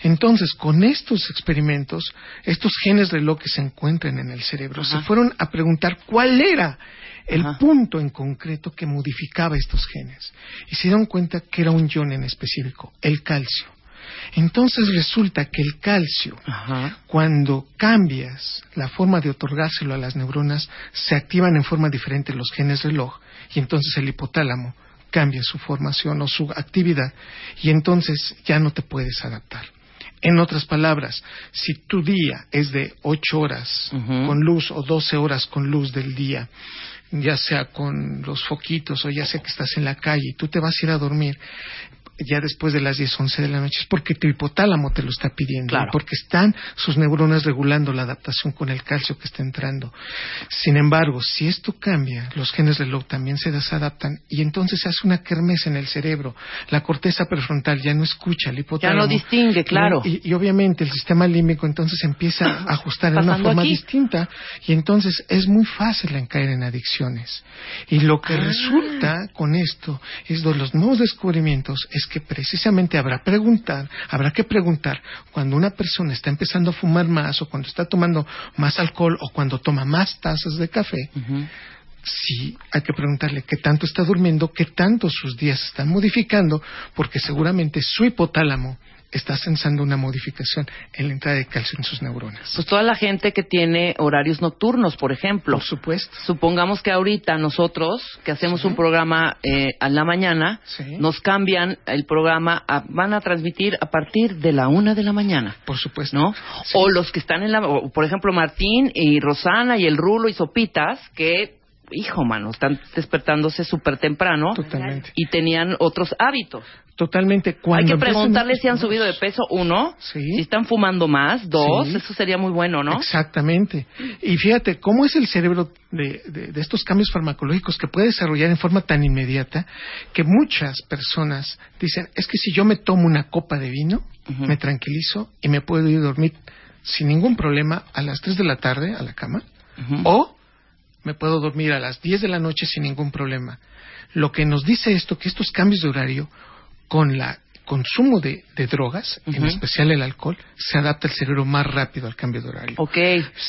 Entonces, con estos experimentos, estos genes reloj que se encuentran en el cerebro, Ajá. se fueron a preguntar cuál era el Ajá. punto en concreto que modificaba estos genes. Y se dieron cuenta que era un ion en específico, el calcio. Entonces resulta que el calcio, Ajá. cuando cambias la forma de otorgárselo a las neuronas, se activan en forma diferente los genes reloj y entonces el hipotálamo cambia su formación o su actividad y entonces ya no te puedes adaptar. En otras palabras, si tu día es de 8 horas con luz o 12 horas con luz del día, ya sea con los foquitos o ya sea que estás en la calle y tú te vas a ir a dormir ya después de las 10, 11 de la noche, es porque tu hipotálamo te lo está pidiendo, Claro. porque están sus neuronas regulando la adaptación con el calcio que está entrando. Sin embargo, si esto cambia, los genes reloj también se desadaptan y entonces se hace una kermés en el cerebro. La corteza prefrontal ya no escucha el hipotálamo. distingue, claro. Y, y obviamente el sistema límbico entonces empieza a ajustar en una forma aquí. distinta y entonces es muy fácil en caer en adicciones. Y lo que Ah. resulta con esto es de los nuevos descubrimientos es que precisamente habrá preguntar, habrá que preguntar cuando una persona está empezando a fumar más o cuando está tomando más alcohol o cuando toma más tazas de café, sí hay que preguntarle qué tanto está durmiendo, qué tanto sus días están modificando, porque seguramente su hipotálamo está sensando una modificación en la entrada de calcio en sus neuronas. Pues toda la gente que tiene horarios nocturnos, por ejemplo. Por supuesto. Supongamos que ahorita nosotros, que hacemos un programa eh, a la mañana, Sí. nos cambian el programa, a- van a transmitir a partir de la una de la mañana. Por supuesto. ¿no? Sí. O los que están en la, por ejemplo, Martín y Rosana y el Rulo y Sopitas, que, hijo, mano, están despertándose súper temprano Totalmente. y tenían otros hábitos. Totalmente. Hay Cuando que empiezan preguntarles a- si han subido de peso, uno, Sí. si están fumando más, dos, Sí. eso sería muy bueno, ¿no? Exactamente. Y fíjate, ¿cómo es el cerebro de, de- de estos cambios farmacológicos que puede desarrollar en forma tan inmediata que muchas personas dicen, es que si yo me tomo una copa de vino, me tranquilizo y me puedo ir a dormir sin ningún problema a las 3 de la tarde a la cama, o me puedo dormir a las 10 de la noche sin ningún problema. Lo que nos dice esto, que estos cambios de horario con la consumo de, de drogas, en especial el alcohol, se adapta el cerebro más rápido al cambio de horario. Ok.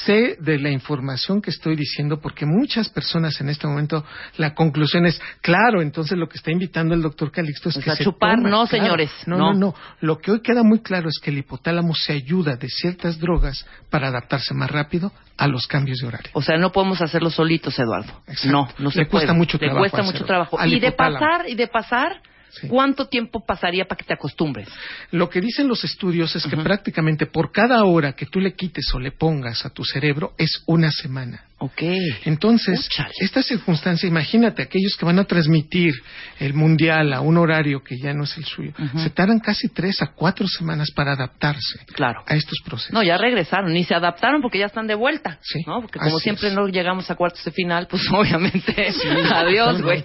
Sé de la información que estoy diciendo porque muchas personas en este momento la conclusión es, claro, entonces lo que está invitando el doctor Calixto es Pues que a se chupar, toma, no, claro. señores, No, no. no, no. Lo que hoy queda muy claro es que el hipotálamo se ayuda de ciertas drogas para adaptarse más rápido a los cambios de horario. O sea, no podemos hacerlo solitos, Eduardo. Exacto. No, no se Le cuesta puede. mucho Le trabajo cuesta mucho trabajo. Y de pasar, y de pasar, Sí. ¿cuánto tiempo pasaría para que te acostumbres? Lo que dicen los estudios es que prácticamente por cada hora que tú le quites o le pongas a tu cerebro es una semana. Ok. Entonces, esta circunstancia, imagínate, aquellos que van a transmitir el mundial a un horario que ya no es el suyo, se tardan casi tres a cuatro semanas para adaptarse Claro. a estos procesos. No, ya regresaron, ni se adaptaron porque ya están de vuelta, Sí, ¿no? Porque como así siempre es. no llegamos a cuartos de final, pues obviamente, adiós, güey.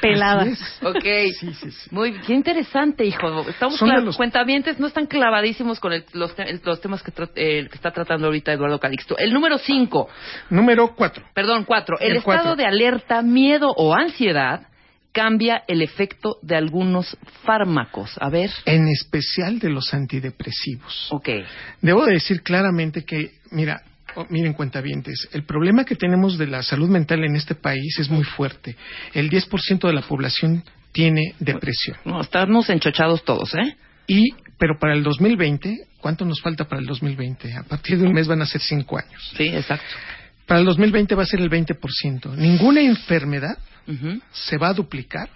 Pelada. Así es. Ok. Sí, sí, sí. Muy qué interesante, hijo. Estamos los- cuentavientes, no están clavadísimos con el- los, te- los temas que, tra- eh, que está tratando ahorita Eduardo Calixto. El número cinco, Número cuatro. perdón, cuatro. El, El estado cuatro. de alerta, miedo o ansiedad cambia el efecto de algunos fármacos. A ver. En especial de los antidepresivos. Ok. Debo de decir claramente que, mira, Oh, miren, cuentavientes, el problema que tenemos de la salud mental en este país es muy fuerte. El 10% de la población tiene depresión. No, estamos enchochados todos, ¿eh? Y, pero para el 2020, ¿cuánto nos falta para el 2020? A partir de un mes van a ser cinco años. Sí, exacto. Para el 2020 va a ser el 20%. Ninguna enfermedad se va a duplicar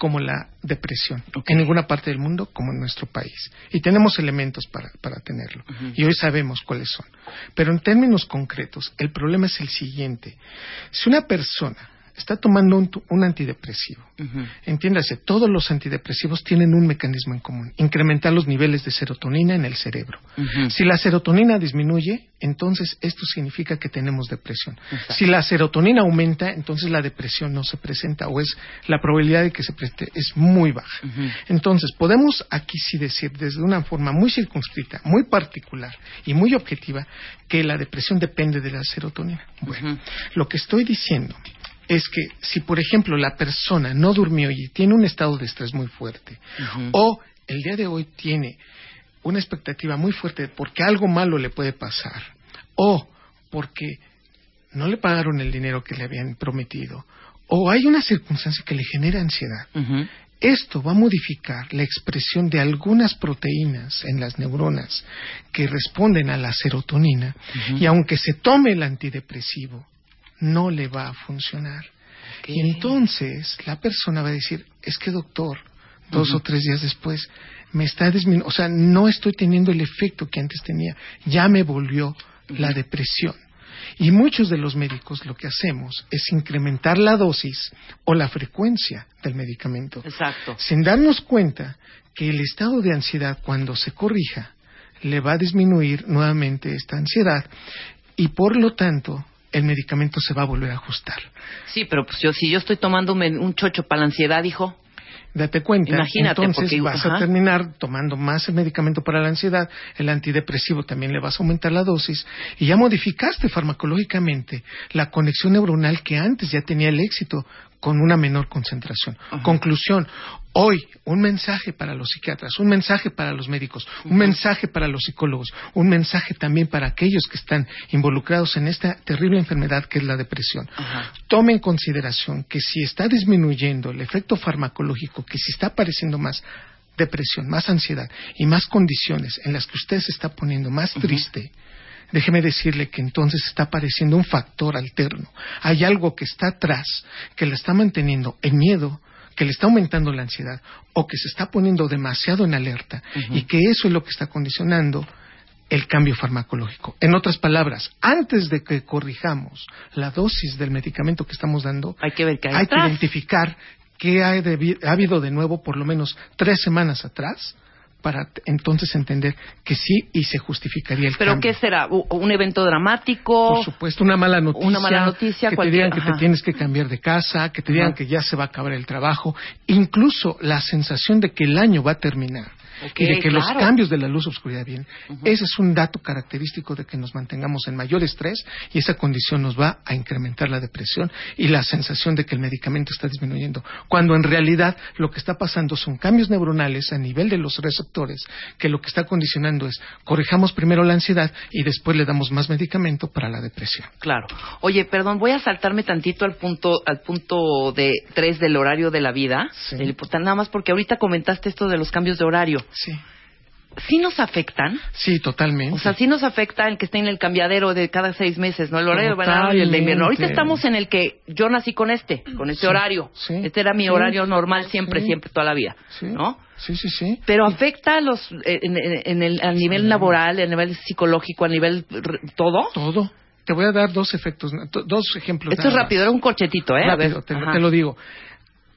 como la depresión en ninguna parte del mundo como en nuestro país. Y tenemos elementos para, para tenerlo. Y hoy sabemos cuáles son. Pero en términos concretos, el problema es el siguiente. Si una persona está tomando un, un antidepresivo. Entiéndase, todos los antidepresivos tienen un mecanismo en común, incrementar los niveles de serotonina en el cerebro. Si la serotonina disminuye, entonces esto significa que tenemos depresión. Si la serotonina aumenta, entonces la depresión no se presenta o es la probabilidad de que se presente es muy baja. Entonces, podemos aquí sí decir desde una forma muy circunscrita, muy particular y muy objetiva que la depresión depende de la serotonina. Bueno, lo que estoy diciendo es que si, por ejemplo, la persona no durmió y tiene un estado de estrés muy fuerte, o el día de hoy tiene una expectativa muy fuerte porque algo malo le puede pasar, o porque no le pagaron el dinero que le habían prometido, o hay una circunstancia que le genera ansiedad, esto va a modificar la expresión de algunas proteínas en las neuronas que responden a la serotonina, y aunque se tome el antidepresivo, no le va a funcionar. Y entonces la persona va a decir, es que doctor, dos o tres días después, me está disminuyendo, o sea, no estoy teniendo el efecto que antes tenía, ya me volvió la depresión. Y muchos de los médicos lo que hacemos es incrementar la dosis o la frecuencia del medicamento. Exacto. Sin darnos cuenta que el estado de ansiedad, cuando se corrija, le va a disminuir nuevamente esta ansiedad y por lo tanto el medicamento se va a volver a ajustar. Sí, pero pues yo, si yo estoy tomando un, chocho para la ansiedad, hijo. Date cuenta, Imagínate, entonces porque- vas ajá. a terminar tomando más el medicamento para la ansiedad, el antidepresivo también le vas a aumentar la dosis y ya modificaste farmacológicamente la conexión neuronal que antes ya tenía el éxito con una menor concentración. Conclusión, hoy un mensaje para los psiquiatras, un mensaje para los médicos, un mensaje para los psicólogos, un mensaje también para aquellos que están involucrados en esta terrible enfermedad que es la depresión. Tome en consideración que si está disminuyendo el efecto farmacológico, que si está apareciendo más depresión, más ansiedad y más condiciones en las que usted se está poniendo más triste, déjeme decirle que entonces está apareciendo un factor alterno. Hay algo que está atrás, que le está manteniendo en miedo, que le está aumentando la ansiedad o que se está poniendo demasiado en alerta y que eso es lo que está condicionando el cambio farmacológico. En otras palabras, antes de que corrijamos la dosis del medicamento que estamos dando, hay que ver qué hay hay que identificar qué ha habido de nuevo por lo menos tres semanas atrás para entonces entender que sí y se justificaría el ¿Pero cambio. qué será? ¿U- ¿Un evento dramático? Por supuesto, una mala noticia. Una mala noticia, que te cualquier- digan que te tienes que cambiar de casa, que te digan Ajá. que ya se va a acabar el trabajo, incluso la sensación de que el año va a terminar. Y de que los cambios de la luz oscuridad vienen. Ese es un dato característico de que nos mantengamos en mayor estrés y esa condición nos va a incrementar la depresión y la sensación de que el medicamento está disminuyendo. Cuando en realidad lo que está pasando son cambios neuronales a nivel de los receptores que lo que está condicionando es corrijamos primero la ansiedad y después le damos más medicamento para la depresión. Claro. Oye, perdón, voy a saltarme tantito al punto al punto de tres del horario de la vida. El importante, nada más porque ahorita comentaste esto de los cambios de horario. Sí. ¿Sí nos afectan? Sí, totalmente. O sea, sí nos afecta el que esté en el cambiadero de cada seis meses, ¿no? El horario verano y el de invierno. Ahorita estamos en el que yo nací con este, con este Sí, horario. sí, este era mi sí, horario normal siempre, siempre, toda la vida. Sí. ¿No? Sí, sí, sí. Pero afecta a los, eh, en, en- en el, a nivel laboral, a nivel psicológico, a nivel todo. Todo. Te voy a dar dos efectos, to- dos ejemplos. Esto es rápido, era un corchetito, ¿eh? A Rápido, ver, te, te lo digo.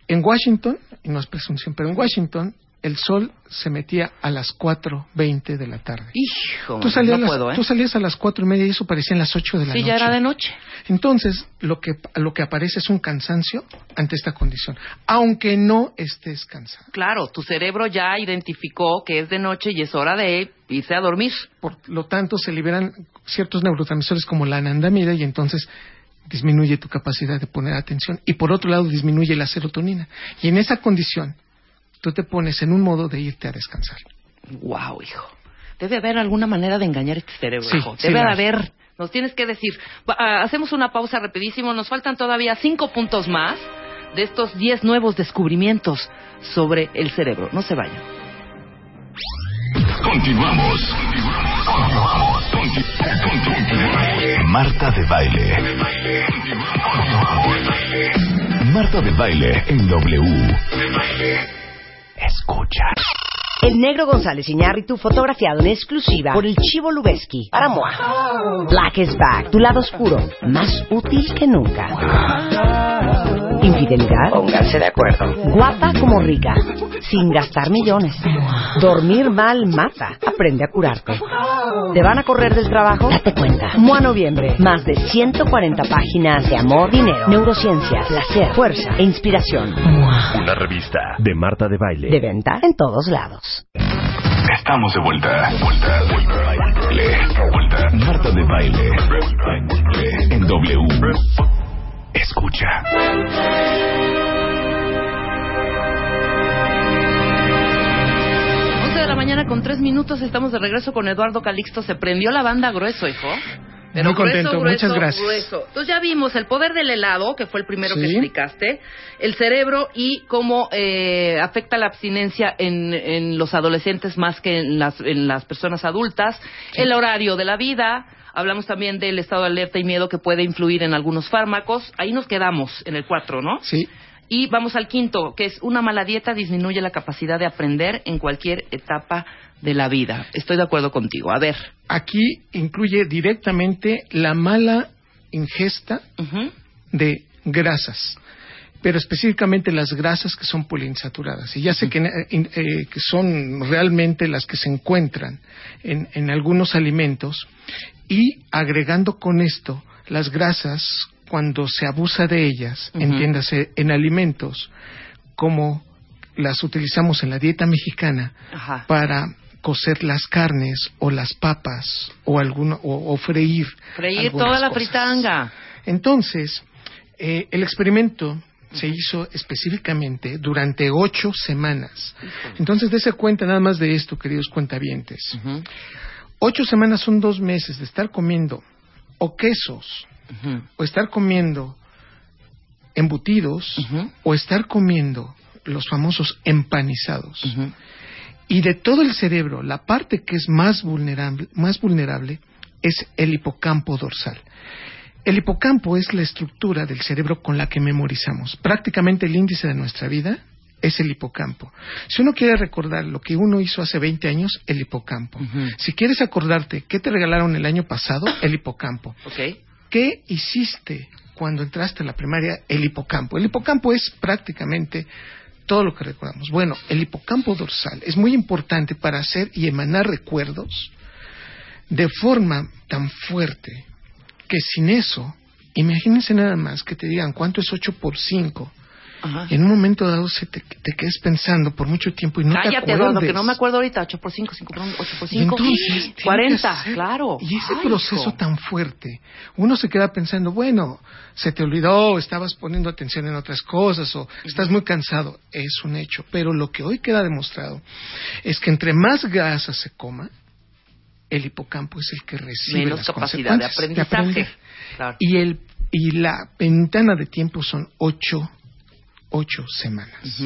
En Washington, y no es presunción, pero en Washington el sol se metía a las 4.20 de la tarde. Hijo, Tú salías, no las- puedo, ¿eh? tú salías a las cuatro y media y eso parecían las 8 de la Sí, noche. ya era de noche. Entonces, lo que, lo que aparece es un cansancio ante esta condición, aunque no estés cansado. Claro, tu cerebro ya identificó que es de noche y es hora de irse a dormir. Por lo tanto, se liberan ciertos neurotransmisores como la anandamida y entonces disminuye tu capacidad de poner atención y por otro lado disminuye la serotonina. Y en esa condición, tú te pones en un modo de irte a descansar. Wow, hijo. Debe haber alguna manera de engañar este cerebro, Sí, hijo. sí Debe hay. haber, no Nos tienes que decir. Ah, hacemos una pausa rapidísimo. Nos faltan todavía cinco puntos más de estos diez nuevos descubrimientos sobre el cerebro. No se vayan. Continuamos. Continuamos. Conti- conti- Marta de baile. Marta de baile en W. Escucha. El negro González Iñárritu fotografiado en exclusiva por el Chivo Lubeski para Moa. Black is back, tu lado oscuro, más útil que nunca. Infidelidad. Pónganse de acuerdo. Guapa como rica, sin gastar millones. Dormir mal mata. Aprende a curarte. ¿Te van a correr del trabajo? Date cuenta. Moa Noviembre. Más de 140 páginas de amor, dinero, neurociencia, placer, fuerza e inspiración. Una revista de Marta de Baile. De venta en todos lados. Estamos de vuelta. Vuelta, vuelta, baile. Vuelta. Marta de baile. En W. Escucha. 11 de la mañana con tres minutos estamos de regreso con Eduardo Calixto. Se prendió la banda grueso, hijo. Pero Muy contento, grueso, grueso, muchas gracias. grueso. Entonces ya vimos el poder del helado, que fue el primero que explicaste, el cerebro y cómo eh, afecta la abstinencia en, en los adolescentes más que en las, en las personas adultas, el horario de la vida, hablamos también del estado de alerta y miedo que puede influir en algunos fármacos. Ahí nos quedamos en el 4, ¿no? Sí. Y vamos al quinto, que es una mala dieta disminuye la capacidad de aprender en cualquier etapa de la vida. Estoy de acuerdo contigo. A ver. Aquí incluye directamente la mala ingesta de grasas, pero específicamente las grasas que son poliinsaturadas. Y ya sé que, eh, eh, que son realmente las que se encuentran en, en algunos alimentos y agregando con esto las grasas cuando se abusa de ellas, entiéndase, en alimentos como las utilizamos en la dieta mexicana Ajá. para cocer las carnes o las papas o alguno o, o freír Freír toda la cosas. fritanga. Entonces, eh, el experimento se hizo específicamente durante ocho semanas. Entonces, dése cuenta nada más de esto, queridos cuentavientes. Ocho semanas son dos meses de estar comiendo o quesos, o estar comiendo embutidos, o estar comiendo los famosos empanizados. Y de todo el cerebro, la parte que es más vulnerable, más vulnerable es el hipocampo dorsal. El hipocampo es la estructura del cerebro con la que memorizamos. Prácticamente el índice de nuestra vida es el hipocampo. Si uno quiere recordar lo que uno hizo hace 20 años, el hipocampo. Si quieres acordarte qué te regalaron el año pasado, el hipocampo. ¿Qué hiciste cuando entraste a la primaria? El hipocampo. El hipocampo es prácticamente todo lo que recordamos. Bueno, el hipocampo dorsal es muy importante para hacer y emanar recuerdos de forma tan fuerte que sin eso, imagínense nada más que te digan cuánto es 8 por 5. Y en un momento dado se te, te quedes pensando por mucho tiempo y no te Cállate, acuerdes. Eduardo, que no me acuerdo ahorita. 8 por 5, 5 por 1, 8 por Y 5. entonces, tiene que 40, hacer- claro. Y ese Ay, proceso hijo. tan fuerte, uno se queda pensando, bueno, se te olvidó, estabas poniendo atención en otras cosas o estás muy cansado. Es un hecho. Pero lo que hoy queda demostrado es que entre más grasa se coma, el hipocampo es el que recibe Menos las capacidad de aprendizaje. aprender. Claro. Y, el, y la ventana de tiempo son ocho, ocho semanas.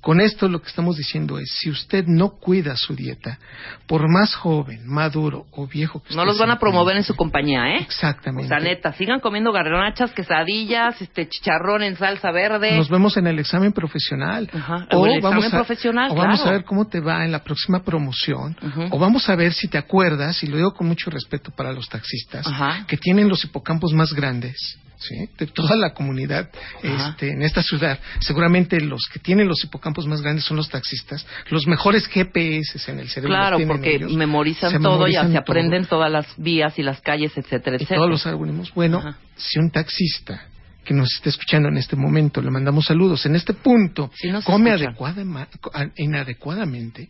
Con esto lo que estamos diciendo es, si usted no cuida su dieta, por más joven, maduro o viejo que No usted los van a promover en su compañía, ¿eh? Exactamente. O sea, neta, sigan comiendo garnachas, quesadillas, este chicharrón en salsa verde. Nos vemos en el examen profesional. o el examen profesional, o vamos a ver cómo te va en la próxima promoción. O vamos a ver si te acuerdas, y lo digo con mucho respeto para los taxistas, que tienen los hipocampos más grandes. ¿Sí? de toda la comunidad este, en esta ciudad. Seguramente los que tienen los hipocampos más grandes son los taxistas. Los mejores GPS en el cerebro. Claro, porque ellos. memorizan Se todo memorizan y se todo. aprenden todas las vías y las calles, etcétera, y etcétera. todos los algoritmos. Bueno, si un taxista que nos está escuchando en este momento, le mandamos saludos, en este punto, come adecuada- inadecuadamente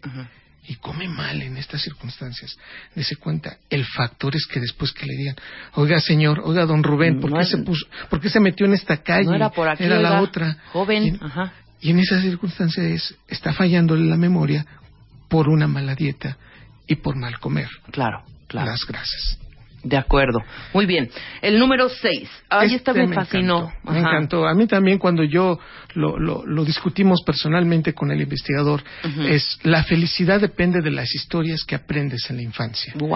y come mal en estas circunstancias, dése cuenta, el factor es que después que le digan, oiga señor, oiga don Rubén, ¿por, No qué, es- se puso, ¿por qué se metió en esta calle? No era por aquí, la oiga, otra. Joven, Y- ajá. y en esas circunstancias es- está fallándole la memoria por una mala dieta y por mal comer. Claro, claro. Las grasas. De acuerdo. Muy bien. El número 6. Ay, esta Este me fascinó. encantó, Me encantó. A mí también cuando yo lo, lo- lo discutimos personalmente con el investigador, es la felicidad depende de las historias que aprendes en la infancia. Wow.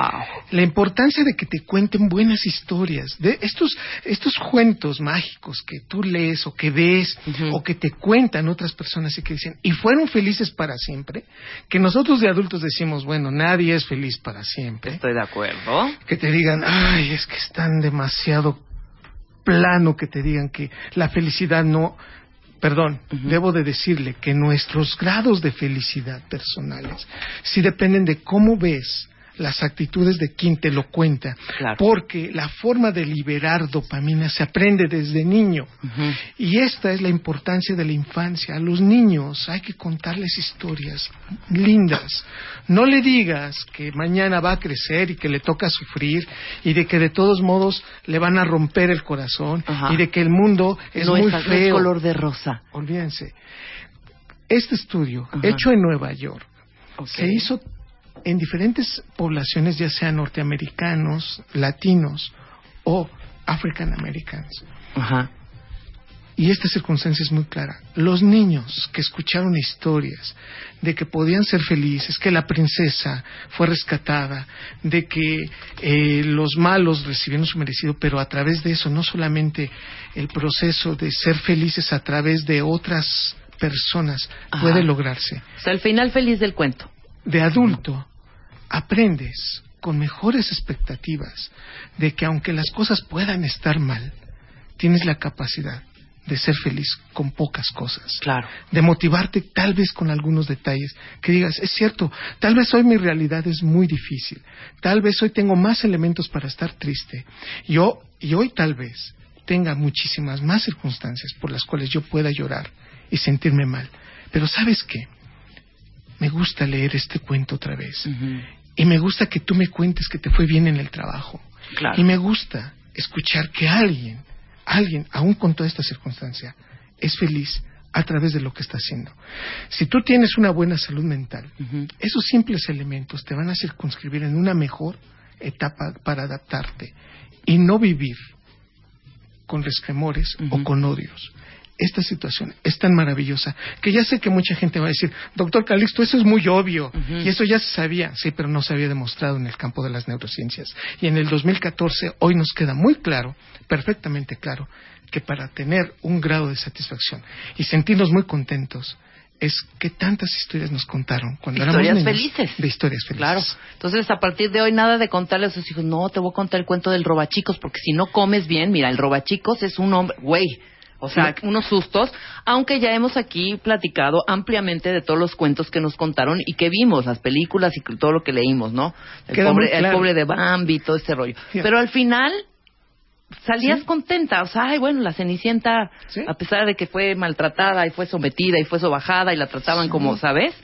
La importancia de que te cuenten buenas historias, de estos, estos cuentos mágicos que tú lees o que ves o que te cuentan otras personas y que dicen, y fueron felices para siempre, que nosotros de adultos decimos, bueno, nadie es feliz para siempre. Estoy de acuerdo. Que te digan, ay, es que están demasiado plano que te digan que la felicidad no... Perdón, debo de decirle que nuestros grados de felicidad personales sí dependen de cómo ves las actitudes de quien te lo cuenta, porque la forma de liberar dopamina se aprende desde niño. Y esta es la importancia de la infancia. A los niños hay que contarles historias lindas. No le digas que mañana va a crecer y que le toca sufrir y de que de todos modos le van a romper el corazón y de que el mundo es no muy es, no es feo. color de rosa. Olvídense. Este estudio, hecho en Nueva York, se hizo en diferentes poblaciones, ya sean norteamericanos, latinos o African Americans. Ajá. Y esta circunstancia es muy clara. Los niños que escucharon historias de que podían ser felices, que la princesa fue rescatada, de que eh, los malos recibieron su merecido, pero a través de eso, no solamente el proceso de ser felices a través de otras personas Ajá. puede lograrse. O sea, el final feliz del cuento. De adulto, aprendes con mejores expectativas de que aunque las cosas puedan estar mal, tienes la capacidad de ser feliz con pocas cosas. Claro. De motivarte tal vez con algunos detalles. Que digas, es cierto, tal vez hoy mi realidad es muy difícil. Tal vez hoy tengo más elementos para estar triste. Y, ho- y hoy tal vez tenga muchísimas más circunstancias por las cuales yo pueda llorar y sentirme mal. Pero ¿sabes qué? Me gusta leer este cuento otra vez. Y me gusta que tú me cuentes que te fue bien en el trabajo. Claro. Y me gusta escuchar que alguien, alguien, aún con toda esta circunstancia, es feliz a través de lo que está haciendo. Si tú tienes una buena salud mental, esos simples elementos te van a circunscribir en una mejor etapa para adaptarte y no vivir con resquemores o con odios. Esta situación es tan maravillosa que ya sé que mucha gente va a decir, doctor Calixto, eso es muy obvio y eso ya se sabía, sí, pero no se había demostrado en el campo de las neurociencias. Y en el 2014 hoy nos queda muy claro, perfectamente claro, que para tener un grado de satisfacción y sentirnos muy contentos es que tantas historias nos contaron cuando Historias éramos niños felices. de historias felices. Claro. Entonces, a partir de hoy, nada de contarle a sus hijos, no, te voy a contar el cuento del robachicos, porque si no comes bien, mira, el robachicos es un hombre, güey. O sea, unos sustos, aunque ya hemos aquí platicado ampliamente de todos los cuentos que nos contaron y que vimos, las películas y todo lo que leímos, ¿no? El, Queda pobre, el pobre de Bambi, todo ese rollo. Sí. Pero al final salías contenta, o sea, ay, bueno, la Cenicienta, a pesar de que fue maltratada y fue sometida y fue sobajada y la trataban como, ¿sabes?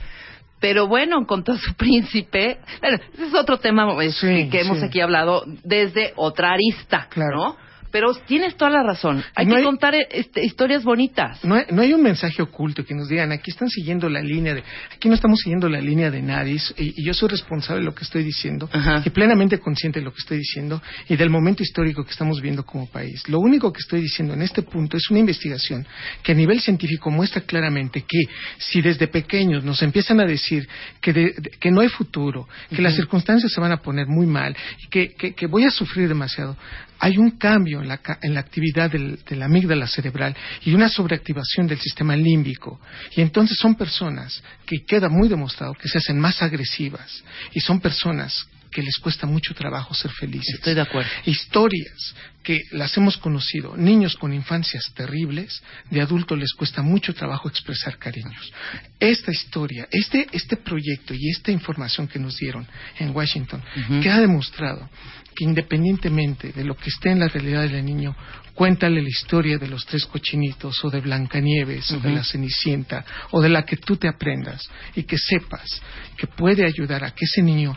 Pero bueno, encontró su príncipe. Bueno, ese es otro tema eh, que, hemos aquí hablado desde otra arista, ¿no? Pero tienes toda la razón. Hay No que hay- contar eh, este, historias bonitas. No hay, no hay un mensaje oculto que nos digan, aquí están siguiendo la línea de, aquí no estamos siguiendo la línea de nadie, y, y yo soy responsable de lo que estoy diciendo, y plenamente consciente de lo que estoy diciendo, y del momento histórico que estamos viendo como país. Lo único que estoy diciendo en este punto es una investigación que a nivel científico muestra claramente que si desde pequeños nos empiezan a decir que, de- de- que no hay futuro, que las circunstancias se van a poner muy mal, y que, que- que voy a sufrir demasiado, hay un cambio en la, en la actividad del- de la amígdala cerebral y una sobreactivación del sistema límbico. Y entonces son personas que queda muy demostrado que se hacen más agresivas y son personas que les cuesta mucho trabajo ser felices. Estoy de acuerdo. Historias que las hemos conocido, niños con infancias terribles, de adultos les cuesta mucho trabajo expresar cariños. Esta historia, este, este proyecto y esta información que nos dieron en Washington, que ha demostrado que independientemente de lo que esté en la realidad del niño, cuéntale la historia de los tres cochinitos o de Blancanieves o de la Cenicienta o de la que tú te aprendas y que sepas que puede ayudar a que ese niño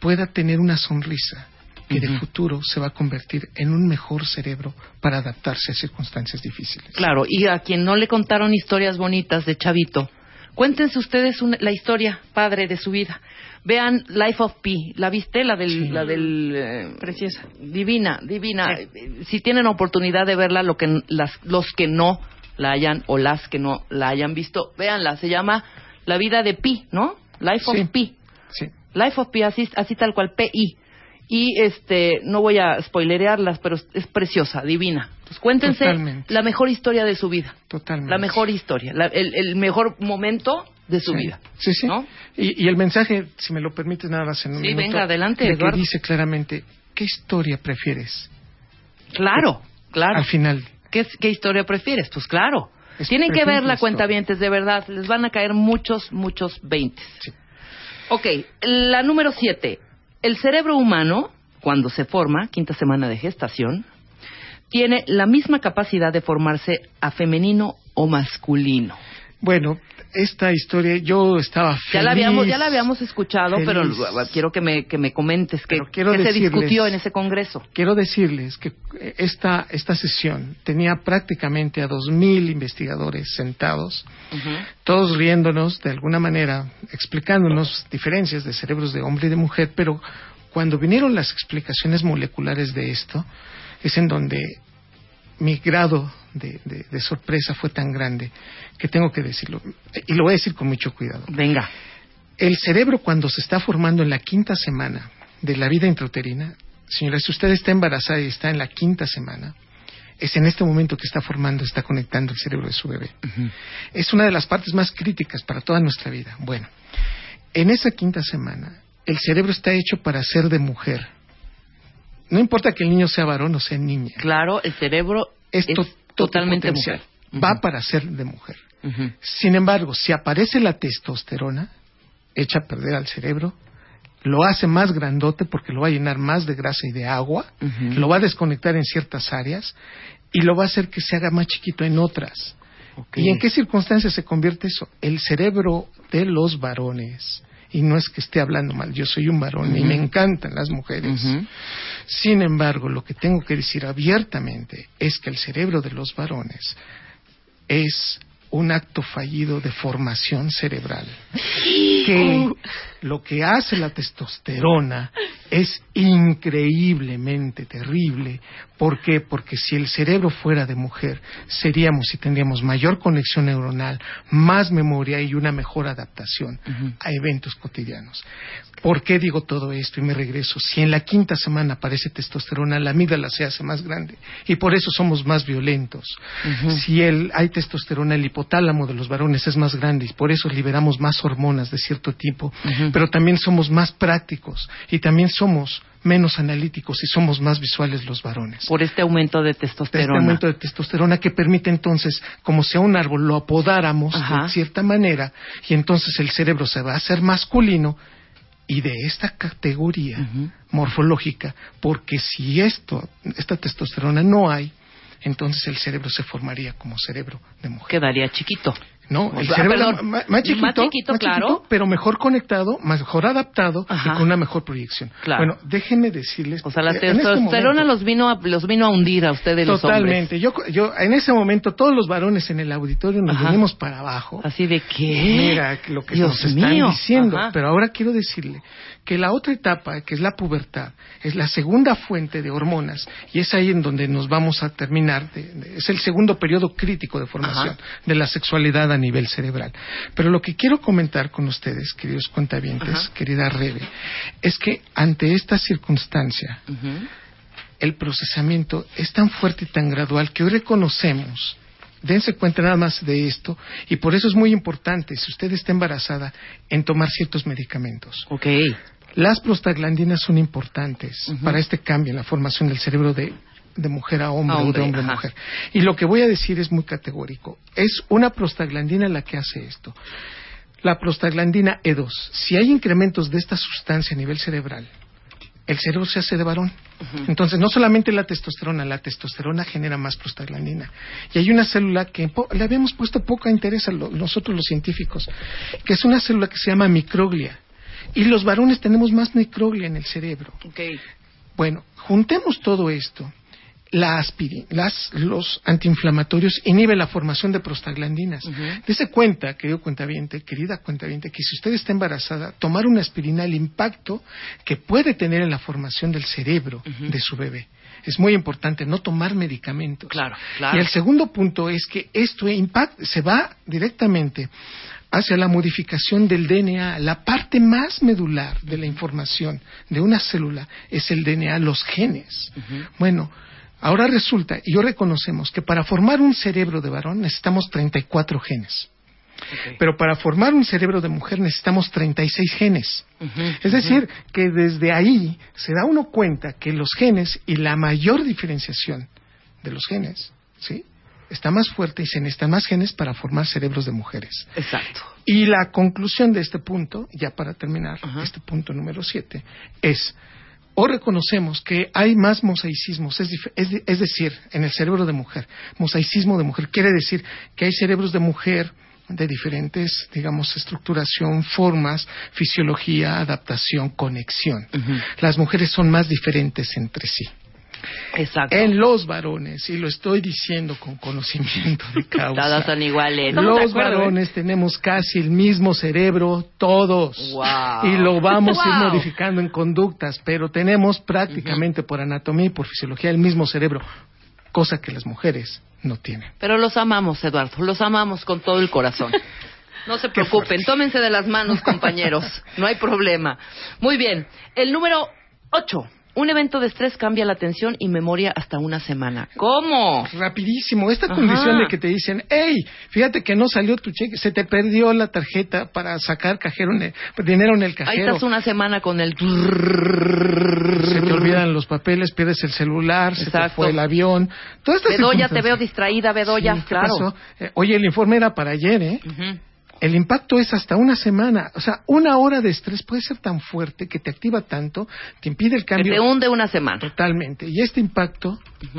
pueda tener una sonrisa que de futuro se va a convertir en un mejor cerebro para adaptarse a circunstancias difíciles. Claro, y a quien no le contaron historias bonitas de Chavito, cuéntense ustedes una- la historia padre de su vida. Vean Life of Pi. ¿La viste? La del... La del eh, Preciosa. Divina, divina. Eh, Si tienen oportunidad de verla, lo que, las, los que no la hayan o las que no la hayan visto, véanla. Se llama La vida de Pi, ¿no? Life of Sí. Pi. Sí. Life of Pi, así, así tal cual, P-I. Y este, no voy a spoilerearlas, pero es- preciosa, divina. Pues cuéntense Totalmente. la mejor historia de su vida. Totalmente. La mejor historia, la- el, el mejor momento de su Sí. vida. Sí, sí. Y, y el mensaje, si me lo permites nada más en un Sí, minuto, venga, adelante, de que dice claramente, ¿qué historia prefieres? Claro, claro. Al final. ¿Qué, qué historia prefieres? Pues claro. Es Tienen que ver la cuenta historia. de verdad. Les van a caer muchos, muchos veintes. Ok, la número siete. El cerebro humano, cuando se forma, quinta semana de gestación, tiene la misma capacidad de formarse a femenino o masculino. Bueno, esta historia yo estaba feliz. Ya la habíamos, ya la habíamos escuchado, feliz. pero quiero que me, que me comentes que, que se decirles- discutió en ese congreso. Quiero decirles que esta, esta sesión tenía prácticamente a dos mil investigadores sentados, todos riéndonos de alguna manera, explicándonos diferencias de cerebros de hombre y de mujer, pero cuando vinieron las explicaciones moleculares de esto, es en donde mi grado de, de- de sorpresa fue tan grande que tengo que decirlo. Y lo voy a decir con mucho cuidado. Venga. El cerebro cuando se está formando en la quinta semana de la vida intrauterina, señora, si usted está embarazada y está en la quinta semana, es en este momento que está formando, está conectando el cerebro de su bebé. Es una de las partes más críticas para toda nuestra vida. Bueno, en esa quinta semana, el cerebro está hecho para ser de mujer. No importa que el niño sea varón o sea niña. Claro, el cerebro es, to- totalmente mujer. Va para ser de mujer. Sin embargo, si aparece la testosterona, echa a perder al cerebro, lo hace más grandote porque lo va a llenar más de grasa y de agua, lo va a desconectar en ciertas áreas y lo va a hacer que se haga más chiquito en otras. ¿Y en qué circunstancias se convierte eso? El cerebro de los varones, y no es que esté hablando mal, yo soy un varón y me encantan las mujeres. Sin embargo, lo que tengo que decir abiertamente es que el cerebro de los varones es un acto fallido de formación cerebral. Que lo que hace la testosterona es increíblemente terrible. ¿Por qué? Porque si el cerebro fuera de mujer, seríamos y tendríamos mayor conexión neuronal, más memoria y una mejor adaptación a eventos cotidianos. ¿Por qué digo todo esto? Y me regreso. Si en la quinta semana aparece testosterona, la amígdala se hace más grande y por eso somos más violentos. Si el, hay testosterona, el hipotálamo de los varones es más grande y por eso liberamos más hormonas de cierto tipo, pero también somos más prácticos y también somos menos analíticos y somos más visuales los varones. Por este aumento de De este testosterona. aumento de testosterona que permite entonces, como si a un árbol lo apodáramos Ajá. de cierta manera, y entonces el cerebro se va a hacer masculino y de esta categoría morfológica, porque si esto, esta testosterona no hay, entonces el cerebro se formaría como cerebro de mujer. Quedaría chiquito. No, el cerebro perdón, más chiquito, más chiquito, claro. pero mejor conectado, mejor adaptado Ajá. y con una mejor proyección. Claro. Bueno, déjenme decirles. O sea, la este testosterona los vino a, los vino a hundir a ustedes los hombres. Totalmente. Yo, yo, en ese momento, todos los varones en el auditorio nos Ajá. venimos para abajo. Así de que. Mira lo que Dios nos están mío. diciendo. Ajá. Pero ahora quiero decirle que la otra etapa, que es la pubertad, es la segunda fuente de hormonas y es ahí en donde nos vamos a terminar. de- de- es el segundo periodo crítico de formación de la sexualidad a nivel cerebral. Pero lo que quiero comentar con ustedes, queridos cuentavientes, Ajá. querida Rebe, es que ante esta circunstancia, el procesamiento es tan fuerte y tan gradual que hoy reconocemos, dense cuenta nada más de esto, y por eso es muy importante, si usted está embarazada, en tomar ciertos medicamentos. Las prostaglandinas son importantes para este cambio en la formación del cerebro de, de mujer a hombre, A o de hombre a mujer. Y lo que voy a decir es muy categórico. Es una prostaglandina la que hace esto. La prostaglandina E2, si hay incrementos de esta sustancia a nivel cerebral, el cerebro se hace de varón. Entonces, no solamente la testosterona, la testosterona genera más prostaglandina. Y hay una célula que le habíamos puesto poco interés a lo- nosotros los científicos, que es una célula que se llama microglia. Y los varones tenemos más microglia en el cerebro. Ok. Bueno, juntemos todo esto. La aspirina, las, los antiinflamatorios inhiben la formación de prostaglandinas. Dese cuenta, querido cuentaviente, querida cuentaviente, que si usted está embarazada, tomar una aspirina, el impacto que puede tener en la formación del cerebro de su bebé. Es muy importante no tomar medicamentos. Claro, claro. Y el segundo punto es que esto impact, se va directamente hacia la modificación del DNA. La parte más medular de la información de una célula es el DNA, los genes. Bueno, ahora resulta, y yo reconocemos que para formar un cerebro de varón necesitamos 34 genes. Pero para formar un cerebro de mujer necesitamos 36 genes. Es decir, que desde ahí se da uno cuenta que los genes y la mayor diferenciación de los genes, ¿sí? Está más fuerte y se necesitan más genes para formar cerebros de mujeres. Exacto. Y la conclusión de este punto, ya para terminar, este punto número 7, es o reconocemos que hay más mosaicismos, es, decir, en el cerebro de mujer, mosaicismo de mujer, quiere decir que hay cerebros de mujer de diferentes, digamos, estructuración, formas, fisiología, adaptación, conexión. Las mujeres son más diferentes entre sí. Exacto. En los varones, y lo estoy diciendo con conocimiento de causa. Todas son iguales. Los ¿eh? varones tenemos casi el mismo cerebro, todos. Wow. Y lo vamos a ir modificando en conductas, pero tenemos prácticamente por anatomía y por fisiología el mismo cerebro, cosa que las mujeres no tienen. Pero los amamos, Eduardo, los amamos con todo el corazón. No se preocupen, tómense de las manos, compañeros. No hay problema. Muy bien. El número 8. Un evento de estrés cambia la atención y memoria hasta una semana. ¿Cómo? Rapidísimo, esta Ajá. condición de que te dicen, hey, fíjate que no salió tu cheque, se te perdió la tarjeta para sacar cajero en el- dinero en el Ahí cajero. estás una semana con el... se te olvidan los papeles, pierdes el celular, se te fue el avión. Todas estas Bedoya, te veo distraída, Bedoya, Sí, ¿qué claro. Eh, oye, el informe era para ayer, ¿eh? Ujú. El impacto es hasta una semana. O sea, una hora de estrés puede ser tan fuerte que te activa tanto, te impide el Que cambio. te hunde una semana. Totalmente. Y este impacto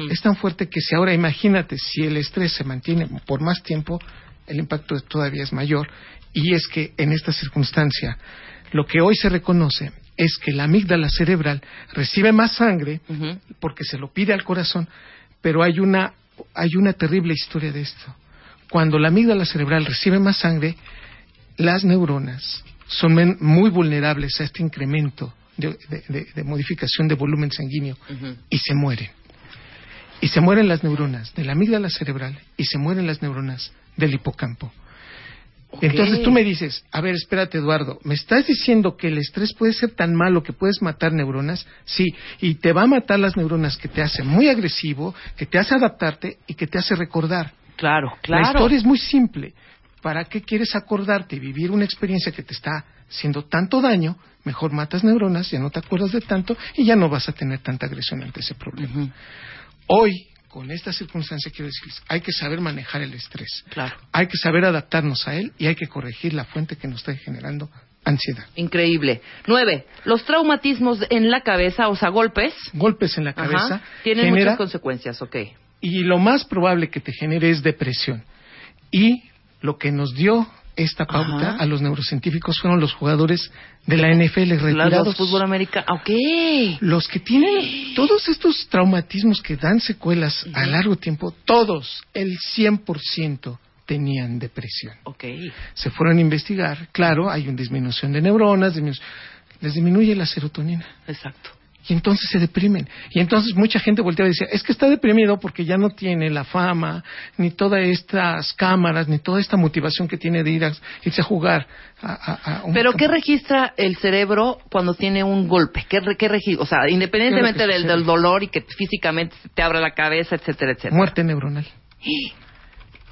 es tan fuerte que si ahora imagínate, si el estrés se mantiene por más tiempo, el impacto todavía es mayor. Y es que en esta circunstancia, lo que hoy se reconoce es que la amígdala cerebral recibe más sangre porque se lo pide al corazón, pero hay una, hay una terrible historia de esto. Cuando la amígdala cerebral recibe más sangre, las neuronas son muy vulnerables a este incremento de, de- de- de modificación de volumen sanguíneo y se mueren. Y se mueren las neuronas de la amígdala cerebral y se mueren las neuronas del hipocampo. Entonces tú me dices, a ver, espérate Eduardo, ¿me estás diciendo que el estrés puede ser tan malo que puedes matar neuronas? Sí, y te va a matar las neuronas que te hace muy agresivo, que te hace adaptarte y que te hace recordar. Claro, La claro. historia es muy simple. ¿Para qué quieres acordarte y vivir una experiencia que te está haciendo tanto daño? Mejor matas neuronas, ya no te acuerdas de tanto y ya no vas a tener tanta agresión ante ese problema. Hoy, con esta circunstancia, quiero decirles, hay que saber manejar el estrés. Claro. Hay que saber adaptarnos a él y hay que corregir la fuente que nos está generando ansiedad. Increíble. Nueve. Los traumatismos en la cabeza, o sea, golpes, Golpes en la ajá, cabeza tienen genera- muchas consecuencias, ok. y lo más probable que te genere es depresión. Y lo que nos dio esta pauta Ajá. a los neurocientíficos fueron los jugadores de la NFL retirados. Los fútbol americano, ok. Los que tienen todos estos traumatismos que dan secuelas a largo tiempo, todos, el 100% tenían depresión. Ok. Se fueron a investigar, claro, hay una disminución de neuronas, disminu- les disminuye la serotonina. Exacto. Y entonces se deprimen. Y entonces mucha gente volteaba y decía, es que está deprimido porque ya no tiene la fama, ni todas estas cámaras, ni toda esta motivación que tiene de ir a, irse a jugar. a- a- a un Pero ¿qué campo". registra el cerebro cuando tiene un golpe? ¿Qué, re- qué regi- O sea, independientemente ¿Qué es lo que del, dolor y que físicamente te abra la cabeza, etcétera, etcétera. Muerte neuronal.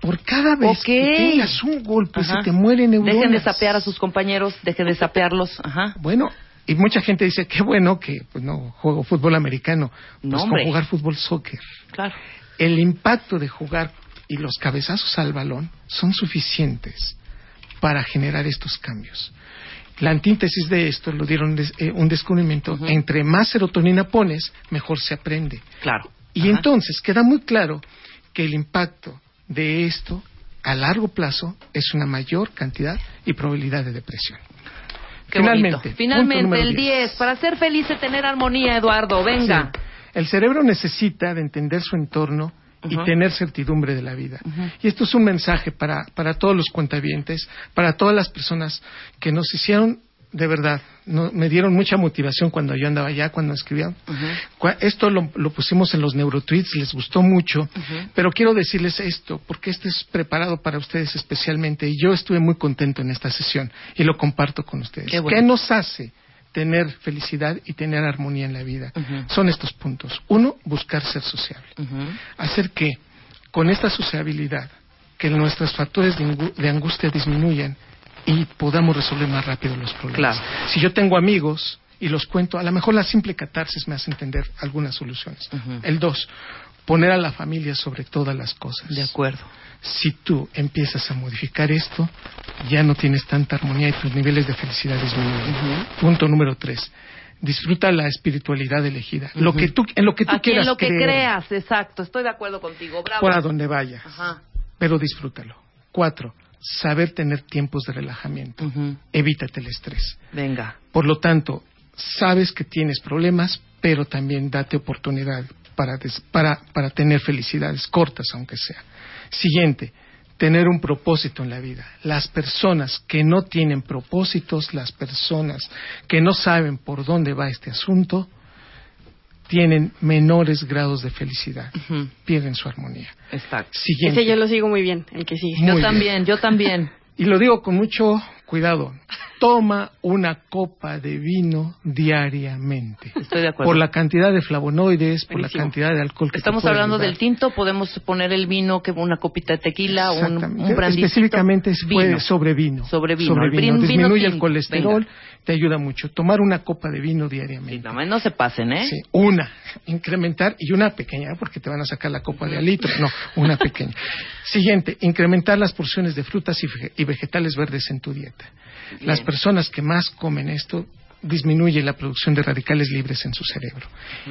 Por cada vez que tengas un golpe, Ajá. se te mueren neuronas. Dejen de sapear a sus compañeros, dejen de sapearlos. Ajá. Bueno, y mucha gente dice, qué bueno que pues no juego fútbol americano. Pues No, con jugar fútbol soccer. Claro. el impacto de jugar y los cabezazos al balón son suficientes para generar estos cambios. La antítesis de esto lo dieron des- eh, un descubrimiento. Entre más serotonina pones, mejor se aprende. Claro. Y Ajá. entonces queda muy claro que el impacto de esto a largo plazo es una mayor cantidad y probabilidad de depresión. Qué Finalmente, bonito. Finalmente, el 10. Para ser feliz y tener armonía, Eduardo. Venga. Sí. El cerebro necesita de entender su entorno y tener certidumbre de la vida. Y esto es un mensaje para, para todos los cuentavientes, para todas las personas que nos hicieron de verdad, no- me dieron mucha motivación cuando yo andaba allá, cuando escribía. Cua- Esto lo, lo pusimos en los neurotweets, les gustó mucho, pero quiero decirles esto, porque esto es preparado para ustedes especialmente, y yo estuve muy contento en esta sesión, y lo comparto con ustedes. Qué bueno. ¿Qué nos hace tener felicidad y tener armonía en la vida? Son estos puntos. Uno, buscar ser sociable. Hacer que, con esta sociabilidad, que nuestros factores de angustia disminuyan y podamos resolver más rápido los problemas. Claro. Si yo tengo amigos y los cuento, a lo mejor la simple catarsis me hace entender algunas soluciones. El dos, poner a la familia sobre todas las cosas. De acuerdo. Si tú empiezas a modificar esto, ya no tienes tanta armonía y tus niveles de felicidad disminuyen. Punto número tres. Disfruta la espiritualidad elegida. Lo que tú, en lo que tú Aquí en quieras lo que creer, creas, exacto. Estoy de acuerdo contigo. Bravo. por a donde vayas, Ajá. pero disfrútalo. Cuatro, saber tener tiempos de relajamiento. Evítate el estrés. Venga. Por lo tanto, sabes que tienes problemas, pero también date oportunidad para, des- para, para tener felicidades cortas, aunque sea. Siguiente, tener un propósito en la vida. Las personas que no tienen propósitos, las personas que no saben por dónde va este asunto, tienen menores grados de felicidad, pierden su armonía. Exacto. Siguiente. Ese yo lo sigo muy bien, el que sigue. Muy yo bien. también, yo también. Y lo digo con mucho cuidado. Toma una copa de vino diariamente. Estoy de acuerdo. Por la cantidad de flavonoides, por la cantidad de alcohol que Estamos hablando ayudar. del tinto, podemos poner el vino, que una copita de tequila, un, un brandicito. Específicamente es- fue Vino. sobre vino. Sobre vino. Sobre vino. vin- vino Disminuye el tinto. colesterol, Venga. te ayuda mucho. Tomar una copa de vino diariamente. Nada más no se pasen, ¿eh? Sí, una. Incrementar y una pequeña, porque te van a sacar la copa de al litro. No, una pequeña. Siguiente, incrementar las porciones de frutas y y vegetales verdes en tu dieta. Bien. Las personas que más comen esto disminuye la producción de radicales libres en su cerebro.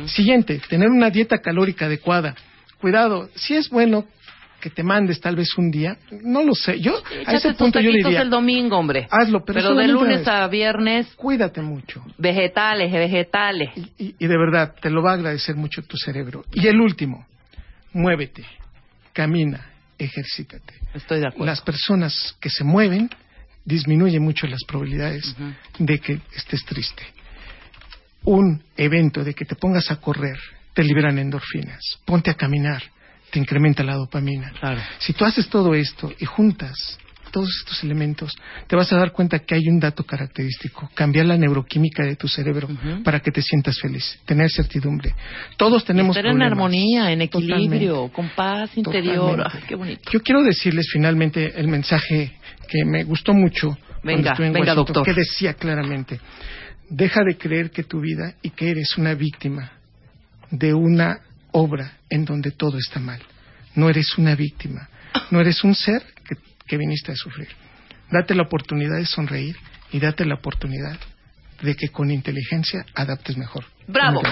Siguiente, tener una dieta calórica adecuada. Cuidado, si es bueno que te mandes tal vez un día, no lo sé. Yo a ese punto yo diría, el domingo, hombre. hazlo, pero, Pero de lunes a viernes, cuídate mucho. vegetales, vegetales. y, y de verdad te lo va a agradecer mucho tu cerebro. Y el último, muévete, camina, ejercítate. Estoy de acuerdo. Las personas que se mueven disminuye mucho las probabilidades de que estés triste. Un evento de que te pongas a correr te liberan endorfinas. Ponte a caminar, te incrementa la dopamina. Si tú haces todo esto y juntas todos estos elementos, te vas a dar cuenta que hay un dato característico, cambiar la neuroquímica de tu cerebro para que te sientas feliz, tener certidumbre. Todos tenemos Estar en armonía, en equilibrio, Totalmente. con paz interior. Ay, qué bonito. Yo quiero decirles finalmente el mensaje que me gustó mucho cuando Venga, estuve en venga, doctor. que decía claramente, deja de creer que tu vida y que eres una víctima de una obra en donde todo está mal. No eres una víctima, no eres un ser que, que viniste a sufrir. Date la oportunidad de sonreír y date la oportunidad de que con inteligencia adaptes mejor. Bravo.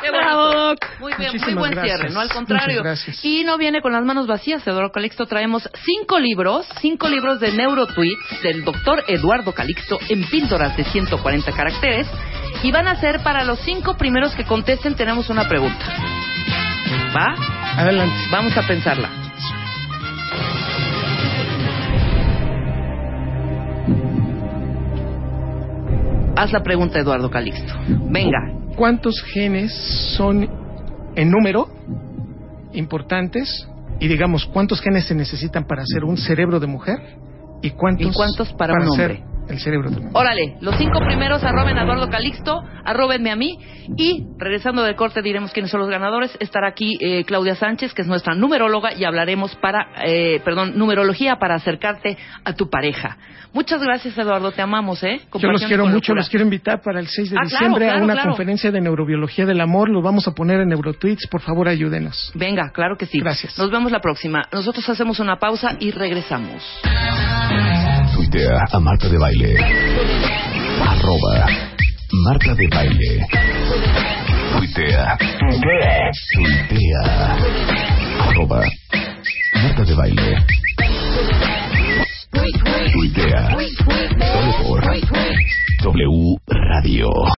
Qué bonito. Muy bien, muy Muchísimas buen gracias. cierre, no al contrario. gracias. Y no viene con las manos vacías, Eduardo Calixto. Traemos cinco libros, cinco libros de neurotweets del doctor Eduardo Calixto en píldoras de 140 caracteres. Y van a ser para los cinco primeros que contesten, tenemos una pregunta. ¿Va? Adelante. Vamos a pensarla. Haz la pregunta, Eduardo Calixto. Venga. ¿Cuántos genes son en número importantes? Y digamos, ¿cuántos genes se necesitan para hacer un cerebro de mujer? ¿Y cuántos, ¿Y cuántos para un hacer hombre? El cerebro? Órale, los cinco primeros arroben a Eduardo Calixto, arrobenme a mí y regresando del corte diremos quiénes son los ganadores. Estará aquí eh, Claudia Sánchez, que es nuestra numeróloga, y hablaremos para, eh, perdón, numerología para acercarte a tu pareja. Muchas gracias, Eduardo, te amamos, ¿eh? Yo los quiero mucho, los quiero invitar para el 6 de Ah, claro, diciembre claro, a una claro. conferencia de neurobiología del amor. Lo vamos a poner en Neurotweets. Por favor, ayúdenos. Venga, claro que sí. Gracias. Nos vemos la próxima. Nosotros hacemos una pausa y regresamos. Tuitea a Marta de Baile. Arroba Marta de Baile. Tuitea. Tuitea. Arroba Marta de Baile. Tuitea. Solo por W Radio.